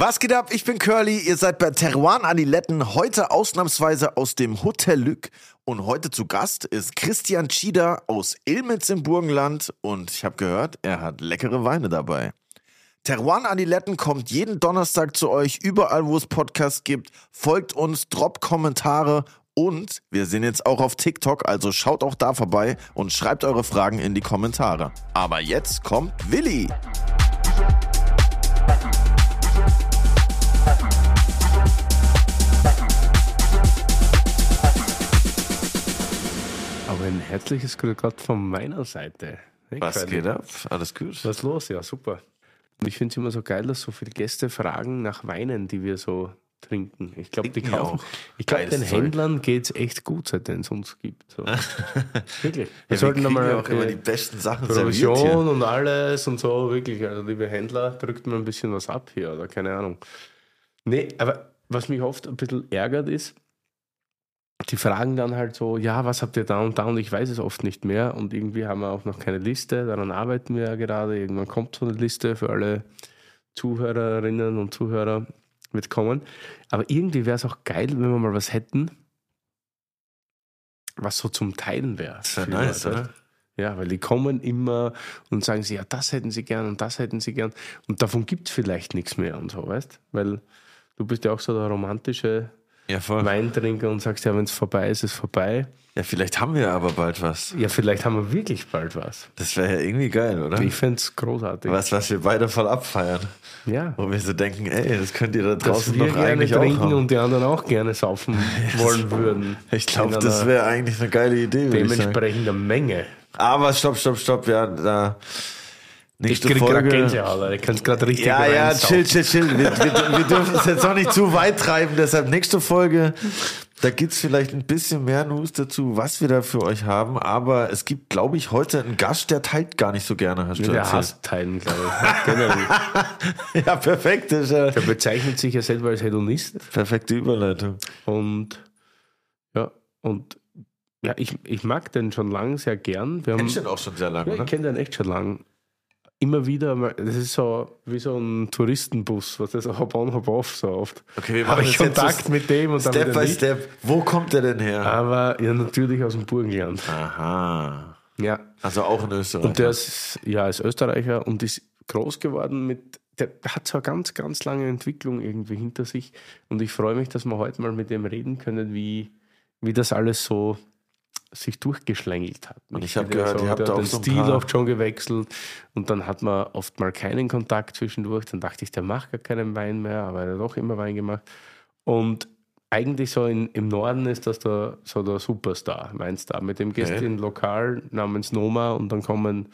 Was geht ab? Ich bin Curly. Ihr seid bei Teruan Adiletten. Heute ausnahmsweise aus dem Hotel Lück. Und heute zu Gast ist Christian Schieder aus Ilmitz im Burgenland. Und ich habe gehört, er hat leckere Weine dabei. Teruan Adiletten kommt jeden Donnerstag zu euch, überall wo es Podcasts gibt. Folgt uns, droppt Kommentare und wir sind jetzt auch auf TikTok, also schaut auch da vorbei und schreibt eure Fragen in die Kommentare. Aber jetzt kommt Willi. Aber ein herzliches Grüß Gott von meiner Seite. Hey, Was geht ab? Alles gut? Was ist los? Ja, super. Und ich finde es immer so geil, dass so viele Gäste fragen nach Weinen, die wir so trinken. Ich glaube, die wir kaufen. Ich glaube, den Zeug. Händlern geht es echt gut, seitdem es uns gibt. So. Wirklich. Ja, wir sollten kriegen nochmal ja auch immer die besten Sachen. Provision und alles und so, wirklich. Also, liebe Händler, drückt mir ein bisschen was ab hier oder keine Ahnung. Nee, aber was mich oft ein bisschen ärgert ist, die fragen dann halt so, ja, was habt ihr da und da und ich weiß es oft nicht mehr und irgendwie haben wir auch noch keine Liste, daran arbeiten wir ja gerade. Irgendwann kommt so eine Liste für alle Zuhörerinnen und Zuhörer, wird kommen. Aber irgendwie wäre es auch geil, wenn wir mal was hätten, was so zum Teilen wäre. Für nice, oder? Ja, weil die kommen immer und sagen sie, ja, das hätten sie gern und das hätten sie gern. Und davon gibt es vielleicht nichts mehr und so, weißt Weil du bist ja auch so der romantische Ja, voll. Weintrinker und sagst, ja, wenn es vorbei ist, ist es vorbei. Ja, vielleicht haben wir aber bald was. Ja, vielleicht haben wir wirklich bald was. Das wäre ja irgendwie geil, oder? Ich fände es großartig. Was, was wir beide voll abfeiern. Ja. Wo wir so denken, ey, das könnt ihr da draußen noch eigentlich auch trinken haben. und die anderen auch gerne saufen wollen würden. Ich glaube, das wäre eigentlich eine geile Idee. Dementsprechender Menge. Aber stopp, stopp, stopp, ja, da. Ich Nächste krieg gerade Folge. Alter. ich kann es gerade richtig Ja, ja, chill, chill, chill. Wir, wir, wir dürfen es jetzt auch nicht zu weit treiben. Deshalb nächste Folge, da gibt's vielleicht ein bisschen mehr News dazu, was wir da für euch haben. Aber es gibt, glaube ich, heute einen Gast, der teilt gar nicht so gerne, hast du Der hasst Teilen, glaube ich. Ja, perfekt. Ist ja Der bezeichnet sich ja selber als Hedonist. perfekte Überleitung. Und ja, und ja, ich, ich mag den schon lang sehr gern. Wir Kennst du den auch schon sehr lange, ja, ich kenne den echt schon lang. Immer wieder, das ist so wie so ein Touristenbus, was das hop on, hop off so oft. Okay, wir machen ich Kontakt so mit dem und dann Step by nicht. Step. Wo kommt der denn her? Aber ja, natürlich aus dem Burgenland. Aha. Ja. Also auch in Österreich. Und der ist, ja, ist Österreicher und ist groß geworden mit, der hat so eine ganz, ganz lange Entwicklung irgendwie hinter sich. Und ich freue mich, dass wir heute mal mit dem reden können, wie, wie das alles so sich durchgeschlängelt hat. Und ich hab Der gehört, ihr habt hat auch den so Stil oft schon gewechselt und dann hat man oft mal keinen Kontakt zwischendurch. Dann dachte ich, der macht gar keinen Wein mehr, aber er hat doch immer Wein gemacht. Und eigentlich so in, im Norden ist das der, so der Superstar, Weinstar. Mit dem gehst du Okay. in ein Lokal namens Noma und dann kommen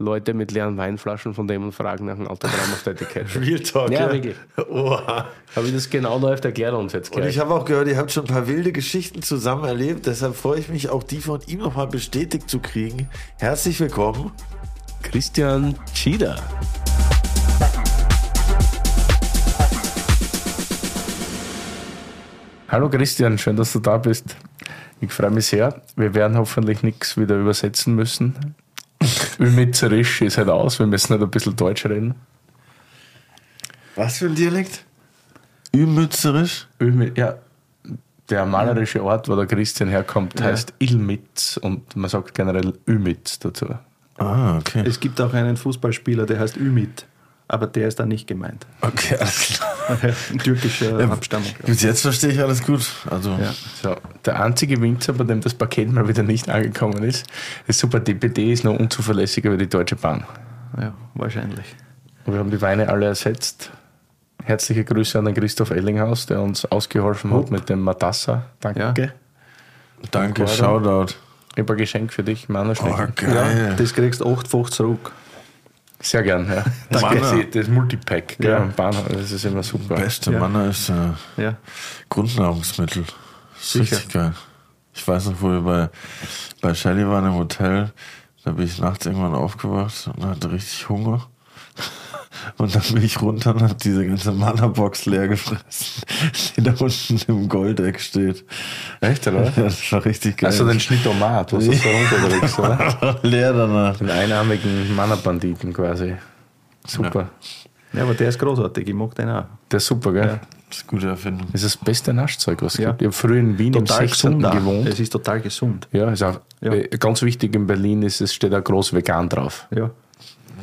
Leute mit leeren Weinflaschen von dem und fragen nach einem Autogramm auf der Etikette. Real Talk. Ja, wirklich. Oha. Aber wie das genau läuft, erklärt er uns jetzt Und gleich. ich habe auch gehört, ihr habt schon ein paar wilde Geschichten zusammen erlebt. Deshalb freue ich mich auch, die von ihm nochmal bestätigt zu kriegen. Herzlich willkommen. Christian Schieder. Hallo Christian, schön, dass du da bist. Ich freue mich sehr. Wir werden hoffentlich nichts wieder übersetzen müssen. Ümitzerisch ist halt aus, wir müssen halt ein bisschen Deutsch reden. Was für ein Dialekt? Ümützerisch? Ja, der malerische Ort, wo der Christian herkommt, heißt Ilmitz und man sagt generell Ümitz dazu. Ah, okay. Es gibt auch einen Fußballspieler, der heißt Ümit, aber der ist da nicht gemeint. Okay, alles klar. Türkischer Abstammung. Bis jetzt verstehe ich alles gut. Also, Ja. So, der einzige Winzer, bei dem das Paket mal wieder nicht angekommen ist, ist super. DPD ist noch unzuverlässiger wie die Deutsche Bahn. ja, wahrscheinlich. Und wir haben die Weine alle ersetzt. Herzliche Grüße an den Christoph Ellinghaus, der uns ausgeholfen hat mit dem Matassa. Danke. Ja. danke. Shoutout. Ich habe ein Geschenk für dich, Oh, Mannerschnecken. geil. Das kriegst du 8,50 zurück. Sehr gern, ja. Das, Manner. das, das Multipack, gell, Ja. Bahnhof, das ist immer super. Beste Ja. Manner ist äh, Ja. Grundnahrungsmittel. Das Sicher. richtig geil. Ich weiß noch, wo wir bei, bei Shelly waren im Hotel, da bin ich nachts irgendwann aufgewacht und hatte richtig Hunger. Und dann bin ich runter und hab diese ganze Mana-Box leer gefressen, die da unten im Goldeck steht. Echt, oder? Ja, das war richtig geil. Also den Schnittomat, was du so runterlegst, oder? leer danach. Den einarmigen Mannerbanditen quasi. Super. Ja, aber der ist großartig, ich mag den auch. Der ist super, gell? Das ist eine gute Erfindung. Das ist das beste Naschzeug, was es Ja. gibt. Ich habe früher in Wien Total im 16. gesund gewohnt. Es ist total gesund. Ja, ist auch, Ja. äh, ganz wichtig in Berlin ist, es steht auch groß vegan drauf. Ja.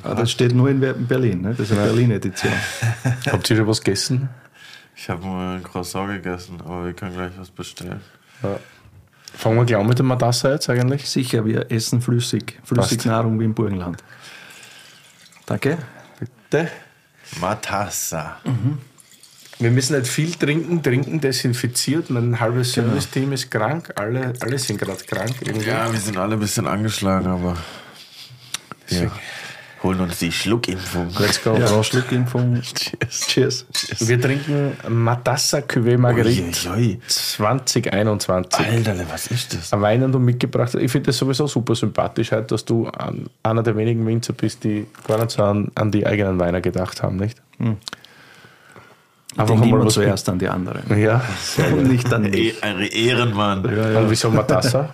Aber das steht nur in Berlin, ne? das ist eine Berlin-Edition. Habt ihr schon was gegessen? Ich habe mal ein Croissant gegessen, aber wir können gleich was bestellen. Fangen wir gleich an mit dem Madassa jetzt eigentlich. Sicher, wir essen flüssig. Flüssignahrung wie im Burgenland. Danke. Bitte. Matassa. Wir müssen nicht viel trinken, trinken desinfiziert. Mein halbes Service-Team ist krank, alle, alle sind gerade krank. Irgendwie. Ja, wir sind alle ein bisschen angeschlagen, aber wir holen uns die Schluckimpfung. Let's go. Ja. Schluckimpfung. Cheers. Cheers. Wir trinken Matassa Cuvée Marguerite Uiuiui. 2021. Alter, was ist das? Ein Wein, den du mitgebracht hast. Ich finde das sowieso super sympathisch, halt, dass du an, einer der wenigen Winzer bist, die gar nicht so an, an die eigenen Weine gedacht haben, nicht? Einfach immer zuerst an die anderen. Ja, sehr Und nicht an E mich. ein Ehrenmann. Und wieso Matassa?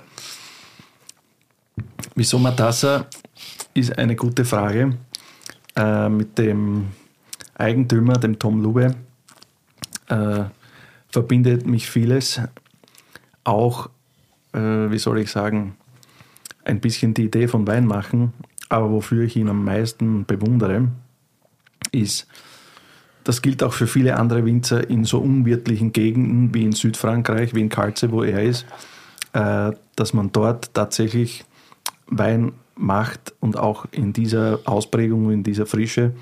Wieso Matassa ist eine gute Frage. Äh, mit dem Eigentümer, dem Tom Lube, äh, verbindet mich vieles. Auch, äh, wie soll ich sagen, ein bisschen die Idee von Wein machen. Aber wofür ich ihn am meisten bewundere, ist, das gilt auch für viele andere Winzer in so unwirtlichen Gegenden wie in Südfrankreich, wie in Calze, wo er ist, äh, dass man dort tatsächlich Wein macht und auch in dieser Ausprägung, in dieser Frische,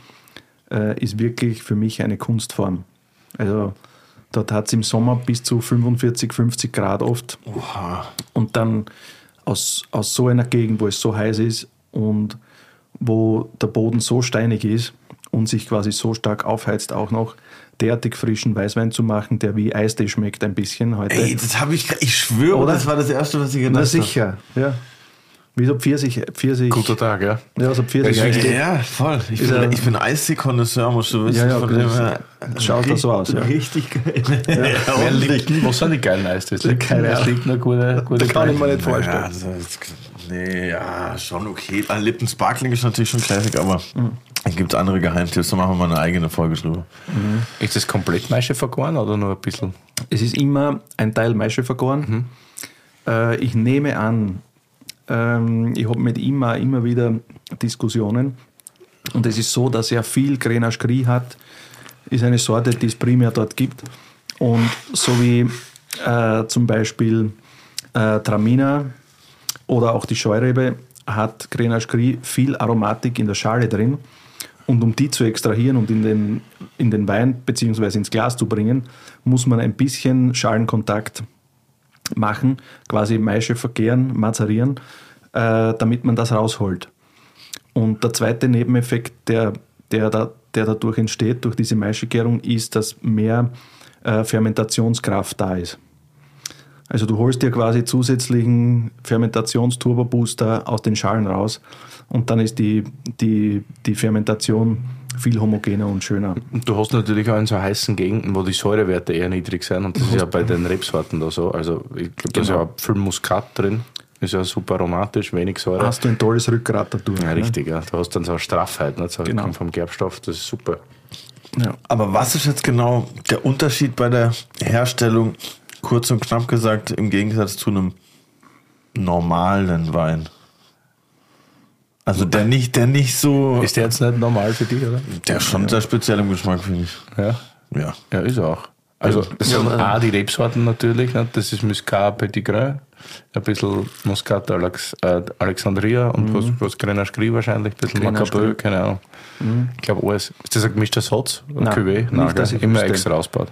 äh, ist wirklich für mich eine Kunstform. Also dort hat es im Sommer bis zu 45, 50 Grad oft. Und dann aus, aus so einer Gegend, wo es so heiß ist und wo der Boden so steinig ist und sich quasi so stark aufheizt, auch noch derartig frischen Weißwein zu machen, der wie Eistee schmeckt ein bisschen heute. Ey, das habe ich, ich schwöre, Oder? das war das Erste, was ich gedacht Na habe. sicher, ja. Wie so Pfirsich, Pfirsich. Guter Tag, ja. Ja, so Pfirsich. Ja, Eistee. Ja, voll. Ich Ist bin, er- ich bin Eistee-Konnoisseur, musst du wissen. Ja, ja, von das dem her- schaut da so aus, ja. Richtig geil. Wer liegt, wo sind die geilen Eis? Das liegt, Keine das Ahnung. liegt nur gute, gute Das kann ich mir nicht Ja, vorstellen. also, das- nee, ja, schon okay. Ah, Lipton Sparkling ist natürlich schon Classic, aber Mhm. es gibt andere Geheimtipps, da machen wir mal eine eigene Folge drüber. Ist das komplett Maische vergoren oder nur ein bisschen? Es ist immer ein Teil Maische vergoren. Äh, ich nehme an, ähm, ich habe mit ihm auch immer wieder Diskussionen. Und es ist so, dass er viel Grenache Gris hat. Ist eine Sorte, die es primär dort gibt. Und so wie äh, zum Beispiel äh, Traminer oder auch die Scheurebe hat Grenache Gris viel Aromatik in der Schale drin. Und um die zu extrahieren und in den, in den Wein bzw. ins Glas zu bringen, muss man ein bisschen Schalenkontakt machen, quasi Maische verkehren, mazerieren, äh, damit man das rausholt. Und der zweite Nebeneffekt, der, der, da, der dadurch entsteht, durch diese Maischegärung, ist, dass mehr äh, Fermentationskraft da ist. Also du holst dir quasi zusätzlichen Fermentationsturbobooster aus den Schalen raus und dann ist die, die, die Fermentation viel homogener und schöner. Und du hast natürlich auch in so heißen Gegenden, wo die Säurewerte eher niedrig sind und das ist ja bei den Rebsorten da so. Also ich glaube, da ist ja Genau. auch viel Muskat drin, ist ja super aromatisch, wenig Säure. Hast du ein tolles Rückgrat dadurch. ja, ne? richtig, ja. Du hast dann so eine Straffheit, nicht? So Genau. kommt vom Gerbstoff, das ist super. Ja. Aber was ist jetzt genau der Unterschied bei der Herstellung, kurz und knapp gesagt, im Gegensatz zu einem normalen Wein? Also der nicht, der nicht so, Ist der jetzt nicht normal für dich, oder? der ist schon sehr speziell im Geschmack, finde ich. Ja. Ja. Ja, ist er auch. Also, das Ja, sind auch die Rebsorten natürlich. Ne? Das ist Muscat Petit Grain, ein bisschen Muscat Alex, äh, Alexandria und was, was Grenache Gris wahrscheinlich, ein bisschen Mhm. Macabeu, Gris. keine Ahnung. Ich glaube, alles. Ist das ein gemischter Satz? Ein Nein, Cuvée? nicht, Nein, dass gell? ich immer extra ausbaut.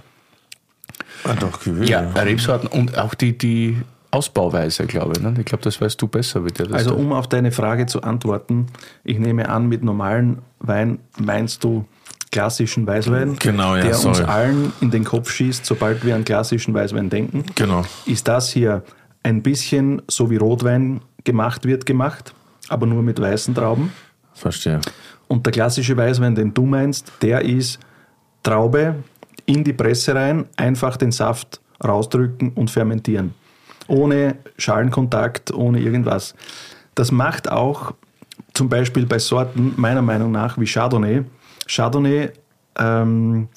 Ah, doch, Cuvée, Ja, Rebsorten und auch die, die Ausbauweise, glaube ich. Ne? Ich glaube, das weißt du besser, wie der das Also um auf deine Frage zu antworten, ich nehme an, mit normalen Wein meinst du klassischen Weißwein, Genau, ja, der uns sorry. allen in den Kopf schießt, sobald wir an klassischen Weißwein denken. Genau. Ist das hier ein bisschen so wie Rotwein gemacht wird, gemacht, aber nur mit weißen Trauben. Verstehe. Und der klassische Weißwein, den du meinst, der ist Traube in die Presse rein, einfach den Saft rausdrücken und fermentieren. Ohne Schalenkontakt, ohne irgendwas. Das macht auch zum Beispiel bei Sorten meiner Meinung nach wie Chardonnay. Chardonnay ähm,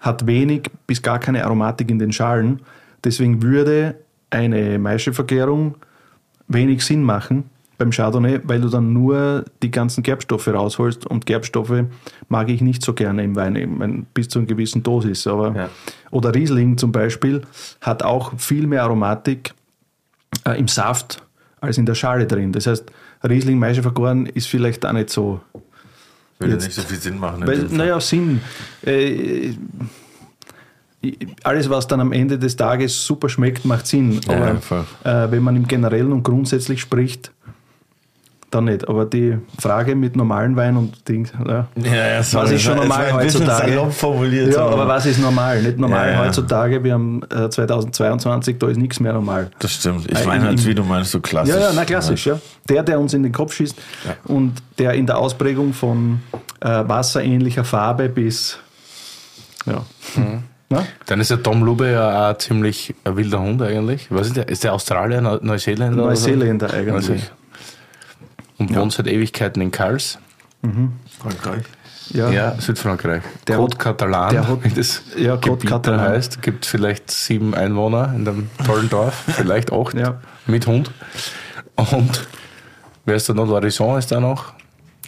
hat wenig bis gar keine Aromatik in den Schalen. Deswegen würde eine Maischevergärung wenig Sinn machen beim Chardonnay, weil du dann nur die ganzen Gerbstoffe rausholst und Gerbstoffe mag ich nicht so gerne im Wein, meine, bis zu einer gewissen Dosis. Aber, Ja. Oder Riesling zum Beispiel hat auch viel mehr Aromatik äh, im Saft als in der Schale drin. Das heißt, Riesling Maische vergoren ist vielleicht auch nicht so. Würde Jetzt- nicht so viel Sinn machen. Weil, naja, Sinn. Äh, alles, was dann am Ende des Tages super schmeckt, macht Sinn. Ja, Aber äh, wenn man im Generellen und grundsätzlich spricht, dann nicht. Aber die Frage mit normalen Wein und Dings, ja. Ja, ja, sorry, was ist schon normal heutzutage? Ja, aber- aber was ist normal? Nicht normal Ja, ja. heutzutage. Wir haben äh, 2022, da ist nichts mehr normal. Das stimmt. Ich Äh, meine halt, im- wie du meinst, so klassisch. Ja, ja, na klassisch, ja. Der, der uns in den Kopf schießt und der in der Ausprägung von äh, wasserähnlicher Farbe bis ja. Na? Dann ist der Tom Lube ja auch ziemlich ein wilder Hund eigentlich. Was ist der? Ist der Australier, Neu- Neuseeländer? oder so? Neuseeländer eigentlich. Und wohnt seit Ewigkeiten in Karls. Frankreich. Ja. Ja, Südfrankreich. Der Côte hat- Catalan, der hat- wie das ja, Gebiet Catalan. dann heißt. Gibt vielleicht sieben Einwohner in dem tollen Dorf, vielleicht acht Ja. mit Hund. Und wer ist da noch? Larison ist da noch.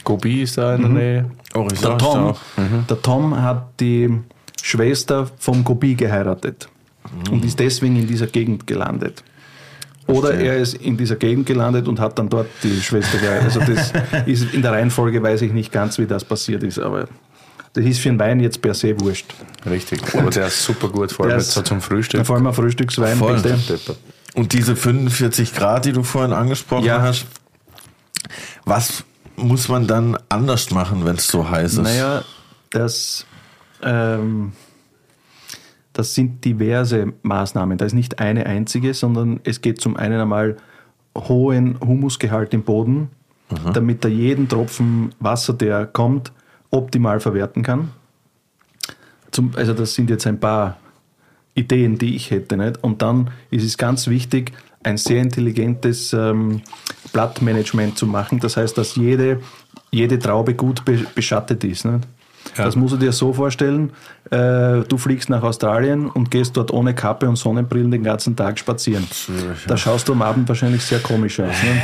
Gobi ist da in der Nähe. Horizont Der Tom, auch. der Tom hat die Schwester vom Gobi geheiratet und ist deswegen in dieser Gegend gelandet. Oder er ist in dieser Gegend gelandet und hat dann dort die Schwester geheiratet. Also das ist in der Reihenfolge weiß ich nicht ganz, wie das passiert ist, aber das ist für einen Wein jetzt per se wurscht. Richtig. Aber der ist super gut, vor allem jetzt ist- so zum Frühstück. Vor allem ein Frühstückswein, Voll. bitte. Und diese 45 Grad, die du vorhin angesprochen Ja. hast, was muss man dann anders machen, wenn es so heiß ist? Naja, das, ähm, das sind diverse Maßnahmen. Da ist nicht eine einzige, sondern es geht zum einen einmal hohen Humusgehalt im Boden, damit er jeden Tropfen Wasser, der kommt, optimal verwerten kann. Zum, also das sind jetzt ein paar Ideen, die ich hätte. Nicht? Und dann ist es ganz wichtig, ein sehr intelligentes ähm, Blattmanagement zu machen. Das heißt, dass jede, jede Traube gut be beschattet ist. Nicht? Ja. Das musst du dir so vorstellen, äh, du fliegst nach Australien und gehst dort ohne Kappe und Sonnenbrillen den ganzen Tag spazieren. Da schaust du am Abend wahrscheinlich sehr komisch aus. Ne?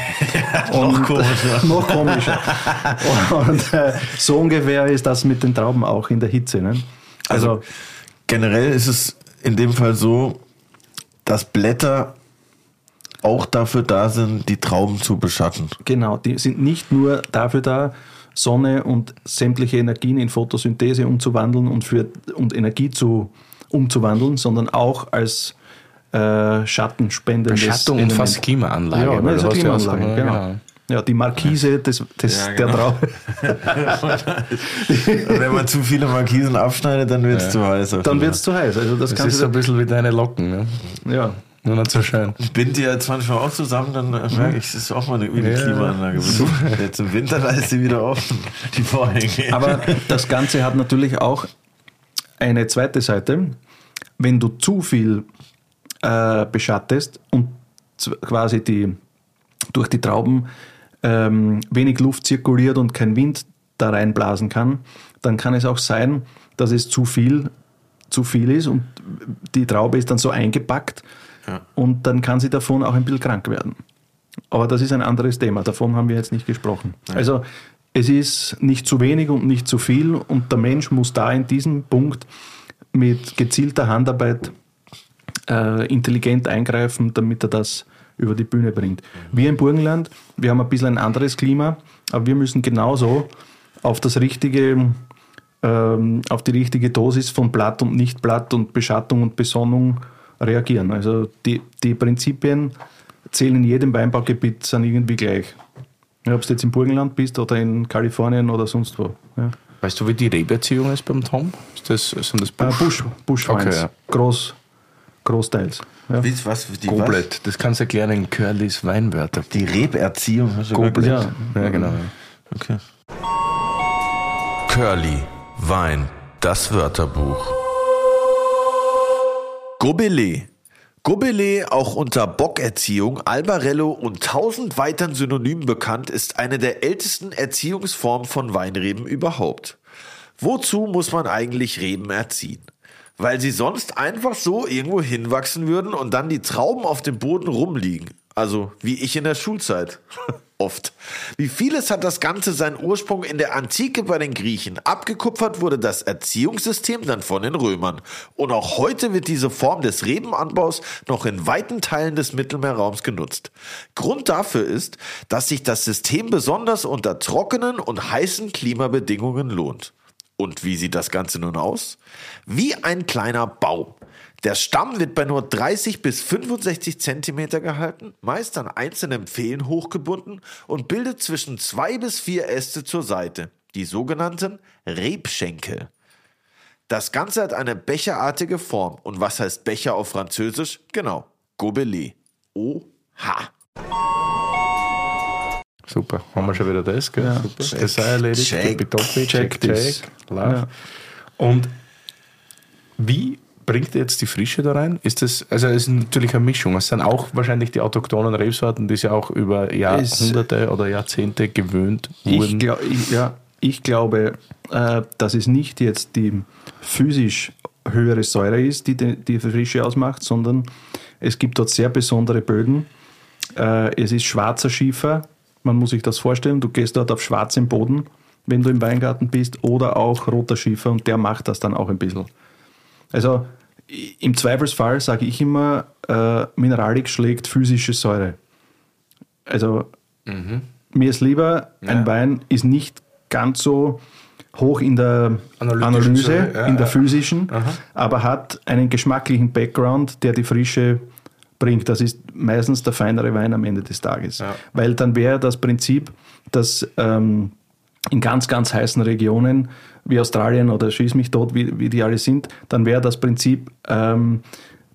noch komischer. noch komischer. Und äh, so ungefähr ist das mit den Trauben auch in der Hitze. Ne? Also, Generell ist es in dem Fall so, dass Blätter auch dafür da sind, die Trauben zu beschatten. Genau, die sind nicht nur dafür da, Sonne und sämtliche Energien in Photosynthese umzuwandeln und, für, und Energie zu, umzuwandeln, sondern auch als äh, schattenspendendes Beschattung und fast Klimaanlage. Ja, ne, so hast ja Klimaanlage, genau. Ja, die Markise des, des, Ja, der genau. Traube. Und wenn man zu viele Markisen abschneidet, dann wird es zu heiß. Dann wird es zu heiß. Also das Das kannst ist so ein bisschen wie deine Locken. Ne? ja. Nicht so schön. Ich binde die jetzt manchmal auch zusammen, dann merke ich, es ist auch mal eine, eine Ja. Klimaanlage. Jetzt im Winter, da ist sie wieder offen, die Vorhänge. Aber das Ganze hat natürlich auch eine zweite Seite. Wenn du zu viel äh, beschattest und quasi die, durch die Trauben ähm, wenig Luft zirkuliert und kein Wind da reinblasen kann, dann kann es auch sein, dass es zu viel, zu viel ist und die Traube ist dann so eingepackt Ja. und dann kann sie davon auch ein bisschen krank werden. Aber das ist ein anderes Thema, davon haben wir jetzt nicht gesprochen. Also es ist nicht zu wenig und nicht zu viel und der Mensch muss da in diesem Punkt mit gezielter Handarbeit äh, intelligent eingreifen, damit er das über die Bühne bringt. Wir im Burgenland, wir haben ein bisschen ein anderes Klima, aber wir müssen genauso auf das richtige, ähm, auf die richtige Dosis von Blatt und Nichtblatt und Beschattung und Besonnung reagieren. Also die, die Prinzipien zählen in jedem Weinbaugebiet sind irgendwie gleich. Ja, Ob du jetzt im Burgenland bist oder in Kalifornien oder sonst wo. Ja. Weißt du, wie die Rebeerziehung ist beim Tom? Ist das, sind das Äh, Busch, Buschweins. Okay, ja. Groß, großteils. Ja. Wie, was, die, Goblet? Das kannst du erklären in Curlys Weinwörter. was? Die Reberziehung. Goblet. Ja. Ja, genau. Okay. Curly, Wein, das Wörterbuch. Gobelé. Gobelé, auch unter Bockerziehung, Albarello und tausend weiteren Synonymen bekannt, ist eine der ältesten Erziehungsformen von Weinreben überhaupt. Wozu muss man eigentlich Reben erziehen? Weil sie sonst einfach so irgendwo hinwachsen würden und dann die Trauben auf dem Boden rumliegen. Also wie ich in der Schulzeit. Oft. Wie vieles hat das Ganze seinen Ursprung in der Antike bei den Griechen. Abgekupfert wurde das Erziehungssystem dann von den Römern. Und auch heute wird diese Form des Rebenanbaus noch in weiten Teilen des Mittelmeerraums genutzt. Grund dafür ist, dass sich das System besonders unter trockenen und heißen Klimabedingungen lohnt. Und wie sieht das Ganze nun aus? Wie ein kleiner Baum. Der Stamm wird bei nur 30 bis 65 Zentimeter gehalten, meist an einzelnen Pfählen hochgebunden und bildet zwischen zwei bis vier Äste zur Seite, die sogenannten Rebschenkel. Das Ganze hat eine becherartige Form. Und was heißt Becher auf Französisch? Genau, Gobelet. Oha. Super, haben wir schon wieder das, gell? Ja. Super. Check, das sei erledigt. check, check check, check, love. Ja. Und wie bringt ihr jetzt die Frische da rein? Ist das, also es ist natürlich eine Mischung. Es sind auch wahrscheinlich die autochthonen Rebsorten, die sie auch über Jahrhunderte oder Jahrzehnte gewöhnt Ich, wurden. glaub, ich, ja, ich glaube, äh, dass es nicht jetzt die physisch höhere Säure ist, die die, die Frische ausmacht, sondern es gibt dort sehr besondere Böden. Äh, es ist schwarzer Schiefer. Man muss sich das vorstellen. Du gehst dort auf schwarzem Boden, wenn du im Weingarten bist, oder auch roter Schiefer und der macht das dann auch ein bisschen. Also im Zweifelsfall sage ich immer, äh, Mineralik schlägt physische Säure. Also mir ist lieber, ein Ja. Wein ist nicht ganz so hoch in der Analyse, ja, in der ja. physischen, Aha. aber hat einen geschmacklichen Background, der die Frische bringt. Das ist meistens der feinere Wein am Ende des Tages. Ja. Weil dann wäre das Prinzip, dass ähm, in ganz, ganz heißen Regionen wie Australien oder schieß mich tot, wie, wie die alle sind, dann wäre das Prinzip ähm,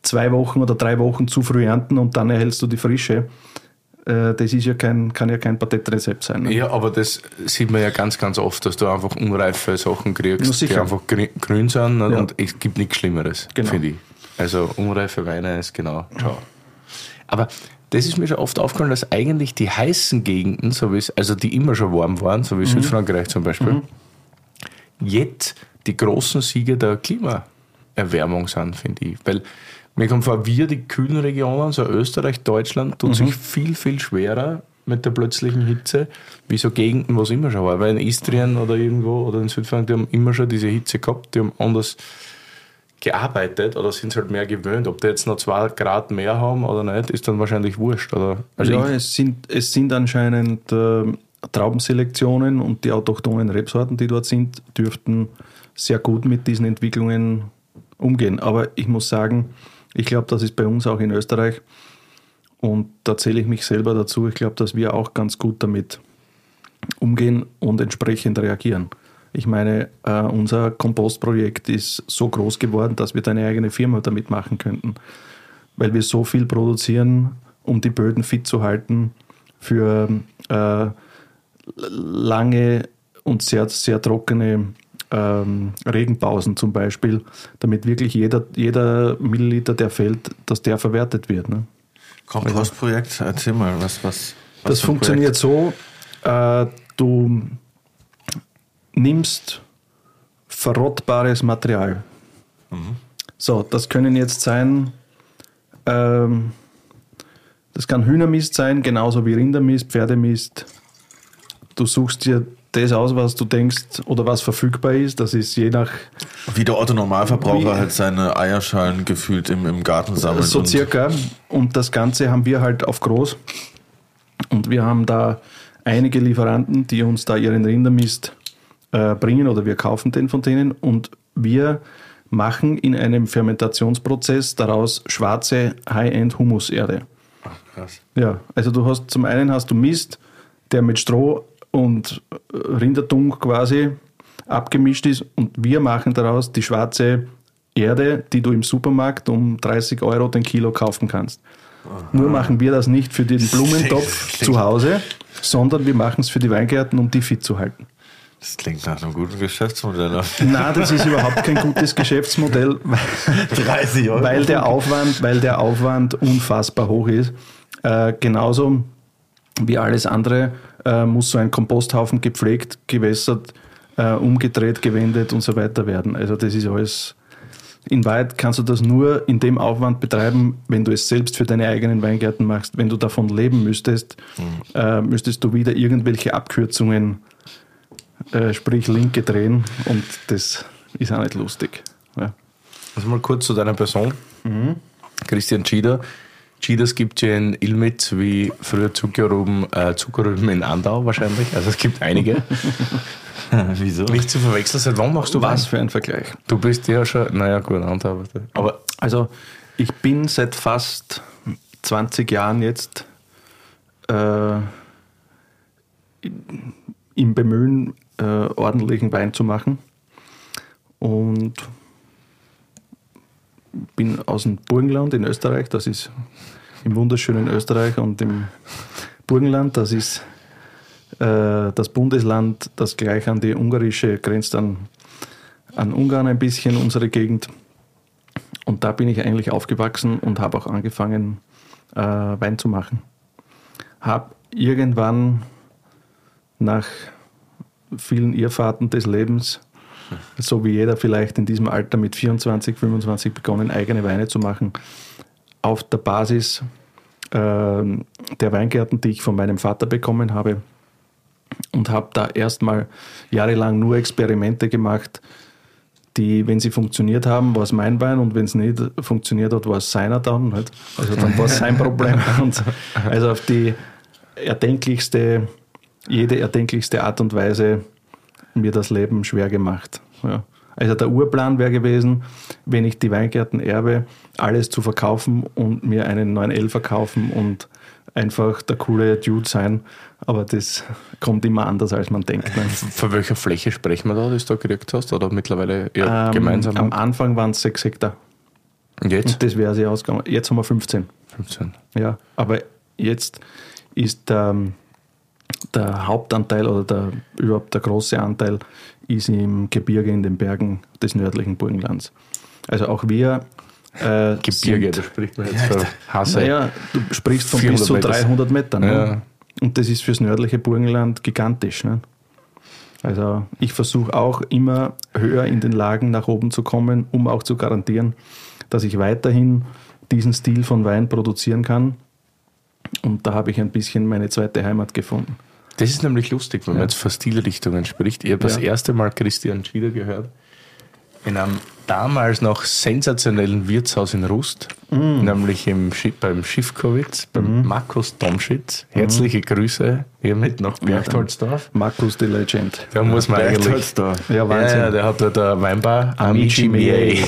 zwei Wochen oder drei Wochen zu früh ernten und dann erhältst du die Frische. Äh, das ist ja kein, kann ja kein Patentrezept sein. Ne? Ja, aber das sieht man ja ganz, ganz oft, dass du einfach unreife Sachen kriegst, die einfach grü- grün sind ne? Ja. und es gibt nichts Schlimmeres, Genau. finde ich. Also unreife Weine ist genau, ciao. Aber das ist mir schon oft aufgefallen, dass eigentlich die heißen Gegenden, so wie es, also die immer schon warm waren, so wie Südfrankreich zum Beispiel, jetzt die großen Sieger der Klimaerwärmung sind, finde ich. Weil mir kommt vor, wir, die kühlen Regionen, so Österreich, Deutschland, tut sich viel, viel schwerer mit der plötzlichen Hitze, wie so Gegenden, wo es immer schon war. Weil in Istrien oder irgendwo oder in Südfrankreich, die haben immer schon diese Hitze gehabt, die haben anders gearbeitet oder sind es halt mehr gewöhnt. Ob die jetzt noch zwei Grad mehr haben oder nicht, ist dann wahrscheinlich wurscht. Oder? Also ja, es sind, es sind anscheinend äh, Traubenselektionen und die autochthonen Rebsorten, die dort sind, dürften sehr gut mit diesen Entwicklungen umgehen. Aber ich muss sagen, ich glaube, das ist bei uns auch in Österreich und da zähle ich mich selber dazu. Ich glaube, dass wir auch ganz gut damit umgehen und entsprechend reagieren. Ich meine, äh, unser Kompostprojekt ist so groß geworden, dass wir da eine eigene Firma damit machen könnten, weil wir so viel produzieren, um die Böden fit zu halten für äh, lange und sehr, sehr trockene ähm, Regenpausen zum Beispiel, damit wirklich jeder, jeder Milliliter, der fällt, dass der verwertet wird. Ne? Kompostprojekt, erzähl mal, was, was. was Das funktioniert so, äh, du nimmst verrottbares Material. So, das können jetzt sein, ähm, das kann Hühnermist sein, genauso wie Rindermist, Pferdemist. Du suchst dir das aus, was du denkst oder was verfügbar ist. Das ist je nach? Wie der Otto Normalverbraucher halt seine Eierschalen gefühlt im, im Garten sammelt. So circa. Und das Ganze haben wir halt auf groß. Und wir haben da einige Lieferanten, die uns da ihren Rindermist äh, bringen oder wir kaufen den von denen und wir machen in einem Fermentationsprozess daraus schwarze High-End-Humuserde. krass. Ja, also du hast zum einen hast du Mist, der mit Stroh und äh, Rinderdung quasi abgemischt ist und wir machen daraus die schwarze Erde, die du im Supermarkt um 30 Euro den Kilo kaufen kannst. Nur machen wir das nicht für den Blumentopf zu Hause, sondern wir machen es für die Weingärten, um die fit zu halten. Das klingt nach einem guten Geschäftsmodell. Na, das ist überhaupt kein gutes Geschäftsmodell, weil, 30 Euro. weil der Aufwand, weil der Aufwand unfassbar hoch ist. Äh, genauso wie alles andere äh, muss so ein Komposthaufen gepflegt, gewässert, äh, umgedreht, gewendet und so weiter werden. Also das ist alles. In Wahrheit kannst du das nur in dem Aufwand betreiben, wenn du es selbst für deine eigenen Weingärten machst. Wenn du davon leben müsstest, äh, müsstest du wieder irgendwelche Abkürzungen, äh, sprich Linke drehen und das ist auch nicht lustig. Ja. Also mal kurz zu deiner Person. Christian Schieder. Schieders gibt es ja in Ilmitz wie früher Zuckerrüben, äh, Zuckerrüben in Andau wahrscheinlich. Also es gibt einige. Wieso? Nicht zu verwechseln. Seit wann machst du Was was? für ein Vergleich. Du bist ja schon, naja gut, Andau. aber- Aber Also ich bin seit fast 20 Jahren jetzt äh, im Bemühen, äh, ordentlichen Wein zu machen. Und bin aus dem Burgenland in Österreich, das ist im wunderschönen Österreich und im Burgenland, das ist äh, das Bundesland, das gleich an die ungarische grenzt an, an Ungarn ein bisschen, unsere Gegend. Und da bin ich eigentlich aufgewachsen und habe auch angefangen, äh, Wein zu machen. Habe irgendwann nach vielen Irrfahrten des Lebens, so wie jeder vielleicht in diesem Alter mit 24, 25 begonnen, eigene Weine zu machen, auf der Basis ähm, der Weingärten, die ich von meinem Vater bekommen habe. Und habe da erstmal jahrelang nur Experimente gemacht, die, wenn sie funktioniert haben, war es mein Wein und wenn es nicht funktioniert hat, war es seiner dann. Nicht? Also dann war es sein Problem. Und also auf die erdenklichste, jede erdenklichste Art und Weise mir das Leben schwer gemacht. Ja. Also der Urplan wäre gewesen, wenn ich die Weingärten erbe, alles zu verkaufen und mir einen 9L verkaufen und einfach der coole Dude sein. Aber das kommt immer anders, als man denkt. Ne? von welcher Fläche sprechen wir da, die du da gekriegt hast? Oder mittlerweile eher Ähm, gemeinsam? Am Anfang waren es 6 Hektar. Und jetzt? Und das wäre sie ausgegangen. Jetzt haben wir 15. 15. Ja, aber jetzt ist der, der Hauptanteil oder der, überhaupt der große Anteil ist im Gebirge in den Bergen des nördlichen Burgenlands. Also auch wir äh, Gebirge, da spricht man jetzt von Hasse. naja, du sprichst von bis 400 zu Meter. 300 Metern. Ne? Ja. Und das ist fürs nördliche Burgenland gigantisch. Ne? Also ich versuche auch immer höher in den Lagen nach oben zu kommen, um auch zu garantieren, dass ich weiterhin diesen Stil von Wein produzieren kann. Und da habe ich ein bisschen meine zweite Heimat gefunden. Das ist nämlich lustig, wenn man jetzt von Stilrichtungen spricht. Ich habe das Ja. erste Mal Christian Schieder gehört in einem damals noch sensationellen Wirtshaus in Rust, Mm. nämlich im Schiff, beim Schiffkowitz, beim Markus Domschitz. Herzliche Grüße hiermit nach Berchtoldsdorf. Markus die Legend. Da muss man eigentlich. Berchtoldsdorf. Ja, Ja, Wahnsinn. ja, der hat dort eine Weinbar, Amici. Miei.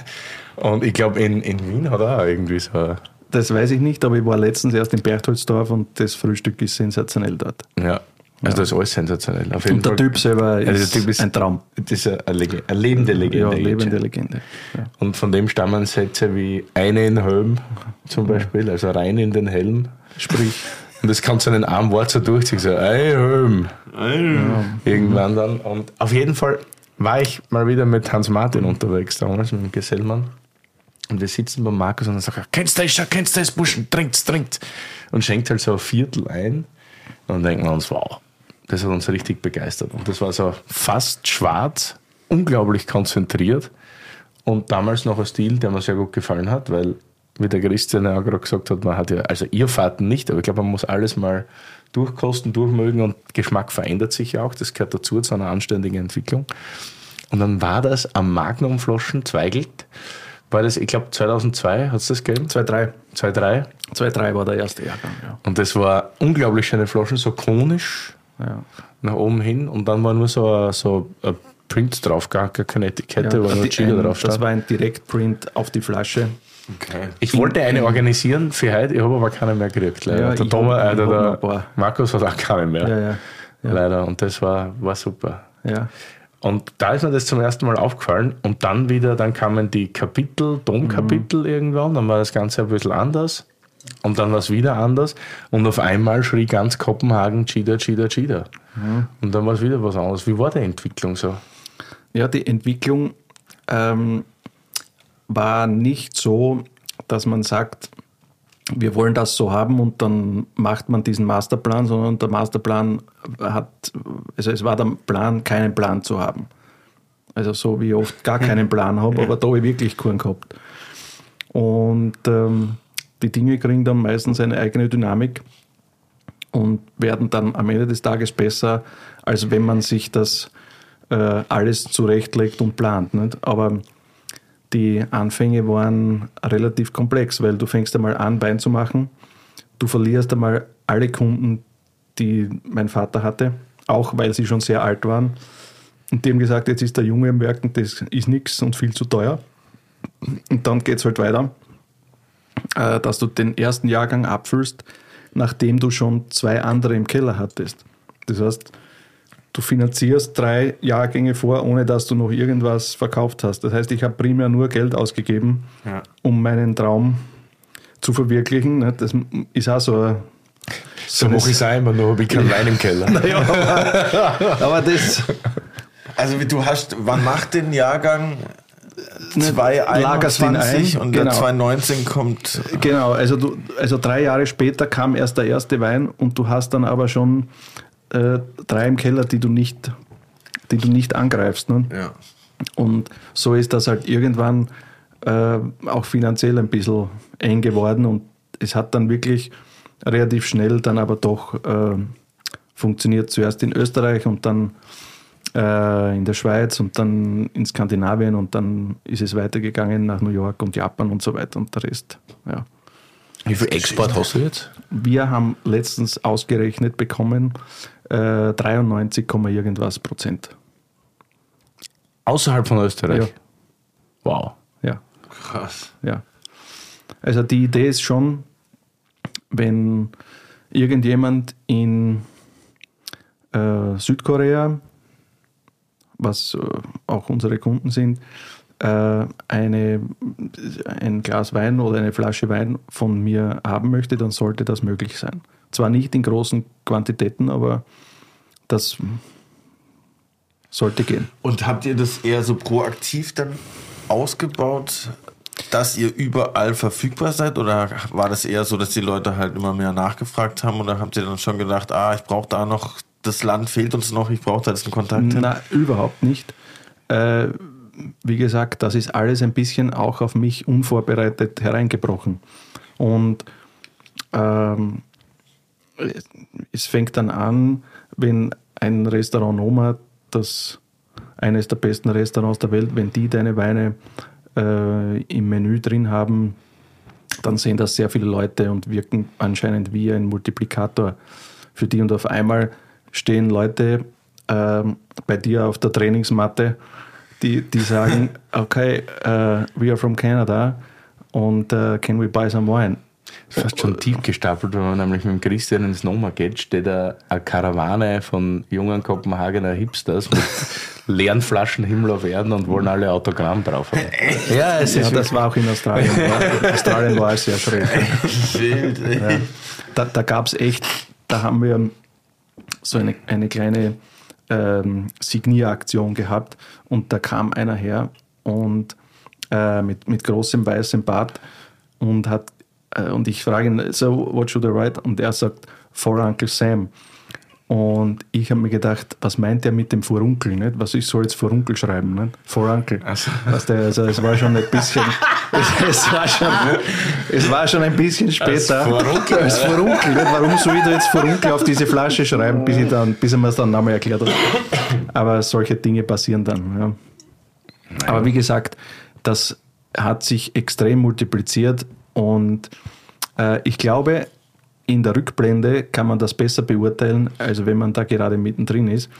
Und ich glaube, in, in Wien hat er auch irgendwie so. Das weiß ich nicht, aber ich war letztens erst in Berchtoldsdorf und das Frühstück ist sensationell dort. Ja, also das ist alles sensationell. Auf jeden Und der Fall. Typ selber ist, Also der Typ ist ein Traum. Das ist eine, Lege- eine lebende Legende. Ja, lebende. Legende. Ja. Und von dem stammen Sätze wie eine in Helm zum Beispiel, also rein in den Helm. Sprich, Und das kannst du in einem Wort so durchziehen, so ein Helm. Irgendwann dann. Und auf jeden Fall war ich mal wieder mit Hans Martin unterwegs damals, mit dem Gesellmann. Und wir sitzen beim Markus und dann sagt er, kennst du das schon, kennst du das, Burschen, trinkt's, trinkt's. Und schenkt halt so ein Viertel ein. Und dann denken wir uns, wow, das hat uns richtig begeistert. Und das war so fast schwarz, unglaublich konzentriert. Und damals noch ein Stil, der mir sehr gut gefallen hat, weil, wie der Christian ja gerade gesagt hat, man hat ja, also Irrfahrten nicht, aber ich glaube, man muss alles mal durchkosten, durchmögen und Geschmack verändert sich ja auch. Das gehört dazu, zu einer anständigen Entwicklung. Und dann war das am Magnumflaschen Zweigelt, war das, ich glaube, 2002 hat es das gegeben? 2-3. 2,3. 2-3 war der erste Jahrgang, ja. Und das war unglaublich schöne Flaschen, so konisch ja. nach oben hin. Und dann war nur so ein, so ein Print drauf, gar keine Etikette, wo nur Die- Chile ein, drauf das war ein Direktprint auf die Flasche. Ich wollte eine organisieren für heute, ich habe aber keine mehr gekriegt. Leider. Ja, der Thomas, hab- äh, der, der. Markus hat auch keine mehr. Ja, ja. ja. Leider. Und das war, war super. ja. Und da ist mir das zum ersten Mal aufgefallen. Und dann wieder, dann kamen die Kapitel, Domkapitel Mhm. irgendwann. Dann war das Ganze ein bisschen anders. Und dann war es wieder anders. Und auf einmal schrie ganz Kopenhagen Cheetah, Cheetah, Cheetah. Mhm. Und dann war es wieder was anderes. Wie war die Entwicklung so? Ja, die Entwicklung ähm, war nicht so, dass man sagt, wir wollen das so haben und dann macht man diesen Masterplan, sondern der Masterplan hat, also es war der Plan, keinen Plan zu haben. Also so wie ich oft gar keinen Plan habe, aber da habe ich wirklich keinen gehabt. Und ähm, die Dinge kriegen dann meistens eine eigene Dynamik und werden dann am Ende des Tages besser, als wenn man sich das äh, alles zurechtlegt und plant. Nicht? Aber die Anfänge waren relativ komplex, weil du fängst einmal an, Wein zu machen. Du verlierst einmal alle Kunden, die mein Vater hatte, auch weil sie schon sehr alt waren. Und die haben gesagt, jetzt ist der Junge am Werken, das ist nichts und viel zu teuer. Und dann geht es halt weiter, äh, dass du den ersten Jahrgang abfüllst, nachdem du schon zwei andere im Keller hattest. Das heißt, du finanzierst drei Jahrgänge vor, ohne dass du noch irgendwas verkauft hast. Das heißt, ich habe primär nur Geld ausgegeben, Ja. um meinen Traum zu verwirklichen. ne? Das ist auch so ein So mache ich es immer noch, habe ich keinen Wein im Keller. ja, aber, aber das Also wie du hast, wann macht den Jahrgang Ne, lagerst ihn 2021 ein, und genau. der 2019 kommt. Genau, also, du, also drei Jahre später kam erst der erste Wein und du hast dann aber schon äh, drei im Keller, die du nicht, die du nicht angreifst. Ne? Ja. Und so ist das halt irgendwann äh, auch finanziell ein bisschen eng geworden und es hat dann wirklich relativ schnell dann aber doch äh, funktioniert. Zuerst in Österreich und dann äh, in der Schweiz und dann in Skandinavien und dann ist es weitergegangen nach New York und Japan und so weiter und der Rest. Ja. Wie viel Export hast du jetzt? Wir haben letztens ausgerechnet bekommen äh, 93, Komma irgendwas Prozent. Außerhalb von Österreich? Ja. Wow. Ja. Krass. Ja. Also die Idee ist schon, wenn irgendjemand in äh, Südkorea, was äh, auch unsere Kunden sind, äh, eine, ein Glas Wein oder eine Flasche Wein von mir haben möchte, dann sollte das möglich sein. Zwar nicht in großen Quantitäten, aber das sollte gehen. Und habt ihr das eher so proaktiv dann ausgebaut, dass ihr überall verfügbar seid? Oder war das eher so, dass die Leute halt immer mehr nachgefragt haben? Oder habt ihr dann schon gedacht, ah, ich brauche da noch, das Land fehlt uns noch, ich brauche da jetzt einen Kontakt? Na, überhaupt nicht. Äh, wie gesagt, das ist alles ein bisschen auch auf mich unvorbereitet hereingebrochen. Und ähm, es fängt dann an, wenn ein Restaurant Noma, das eines der besten Restaurants der Welt, wenn die deine Weine äh, im Menü drin haben, dann sehen das sehr viele Leute und wirken anscheinend wie ein Multiplikator für die. Und auf einmal stehen Leute ähm, bei dir auf der Trainingsmatte, die, die sagen, okay, uh, we are from Canada und uh, can we buy some wine? Fast schon tief gestapelt, wenn man nämlich mit dem Christian ins Noma geht, steht da eine Karawane von jungen Kopenhagener Hipsters mit leeren Flaschen Himmel auf Erden und wollen alle Autogramm drauf haben. Ja, es Ja, ist das war auch in Australien. Australien war sehr schräg. Wild, ey. Ja. Da, da gab es echt, da haben wir so eine, eine kleine ähm, Signieraktion gehabt und da kam einer her und äh, mit, mit großem weißem Bart und hat und ich frage ihn, so what should I write? Und er sagt, for Uncle Sam. Und ich habe mir gedacht, was meint er mit dem Furunkel? Nicht? Was ich soll jetzt Furunkel schreiben? Nicht? For Uncle. Also. Weißt du, also es war schon ein bisschen, es, es, war schon, es war schon ein bisschen später. Als Furunkel. Nicht? Warum soll ich da jetzt Furunkel auf diese Flasche schreiben, bis, ich dann, bis er mir es dann nochmal erklärt hat? Aber solche Dinge passieren dann. Ja. Aber wie gesagt, das hat sich extrem multipliziert und äh, ich glaube, in der Rückblende kann man das besser beurteilen, als wenn man da gerade mittendrin ist.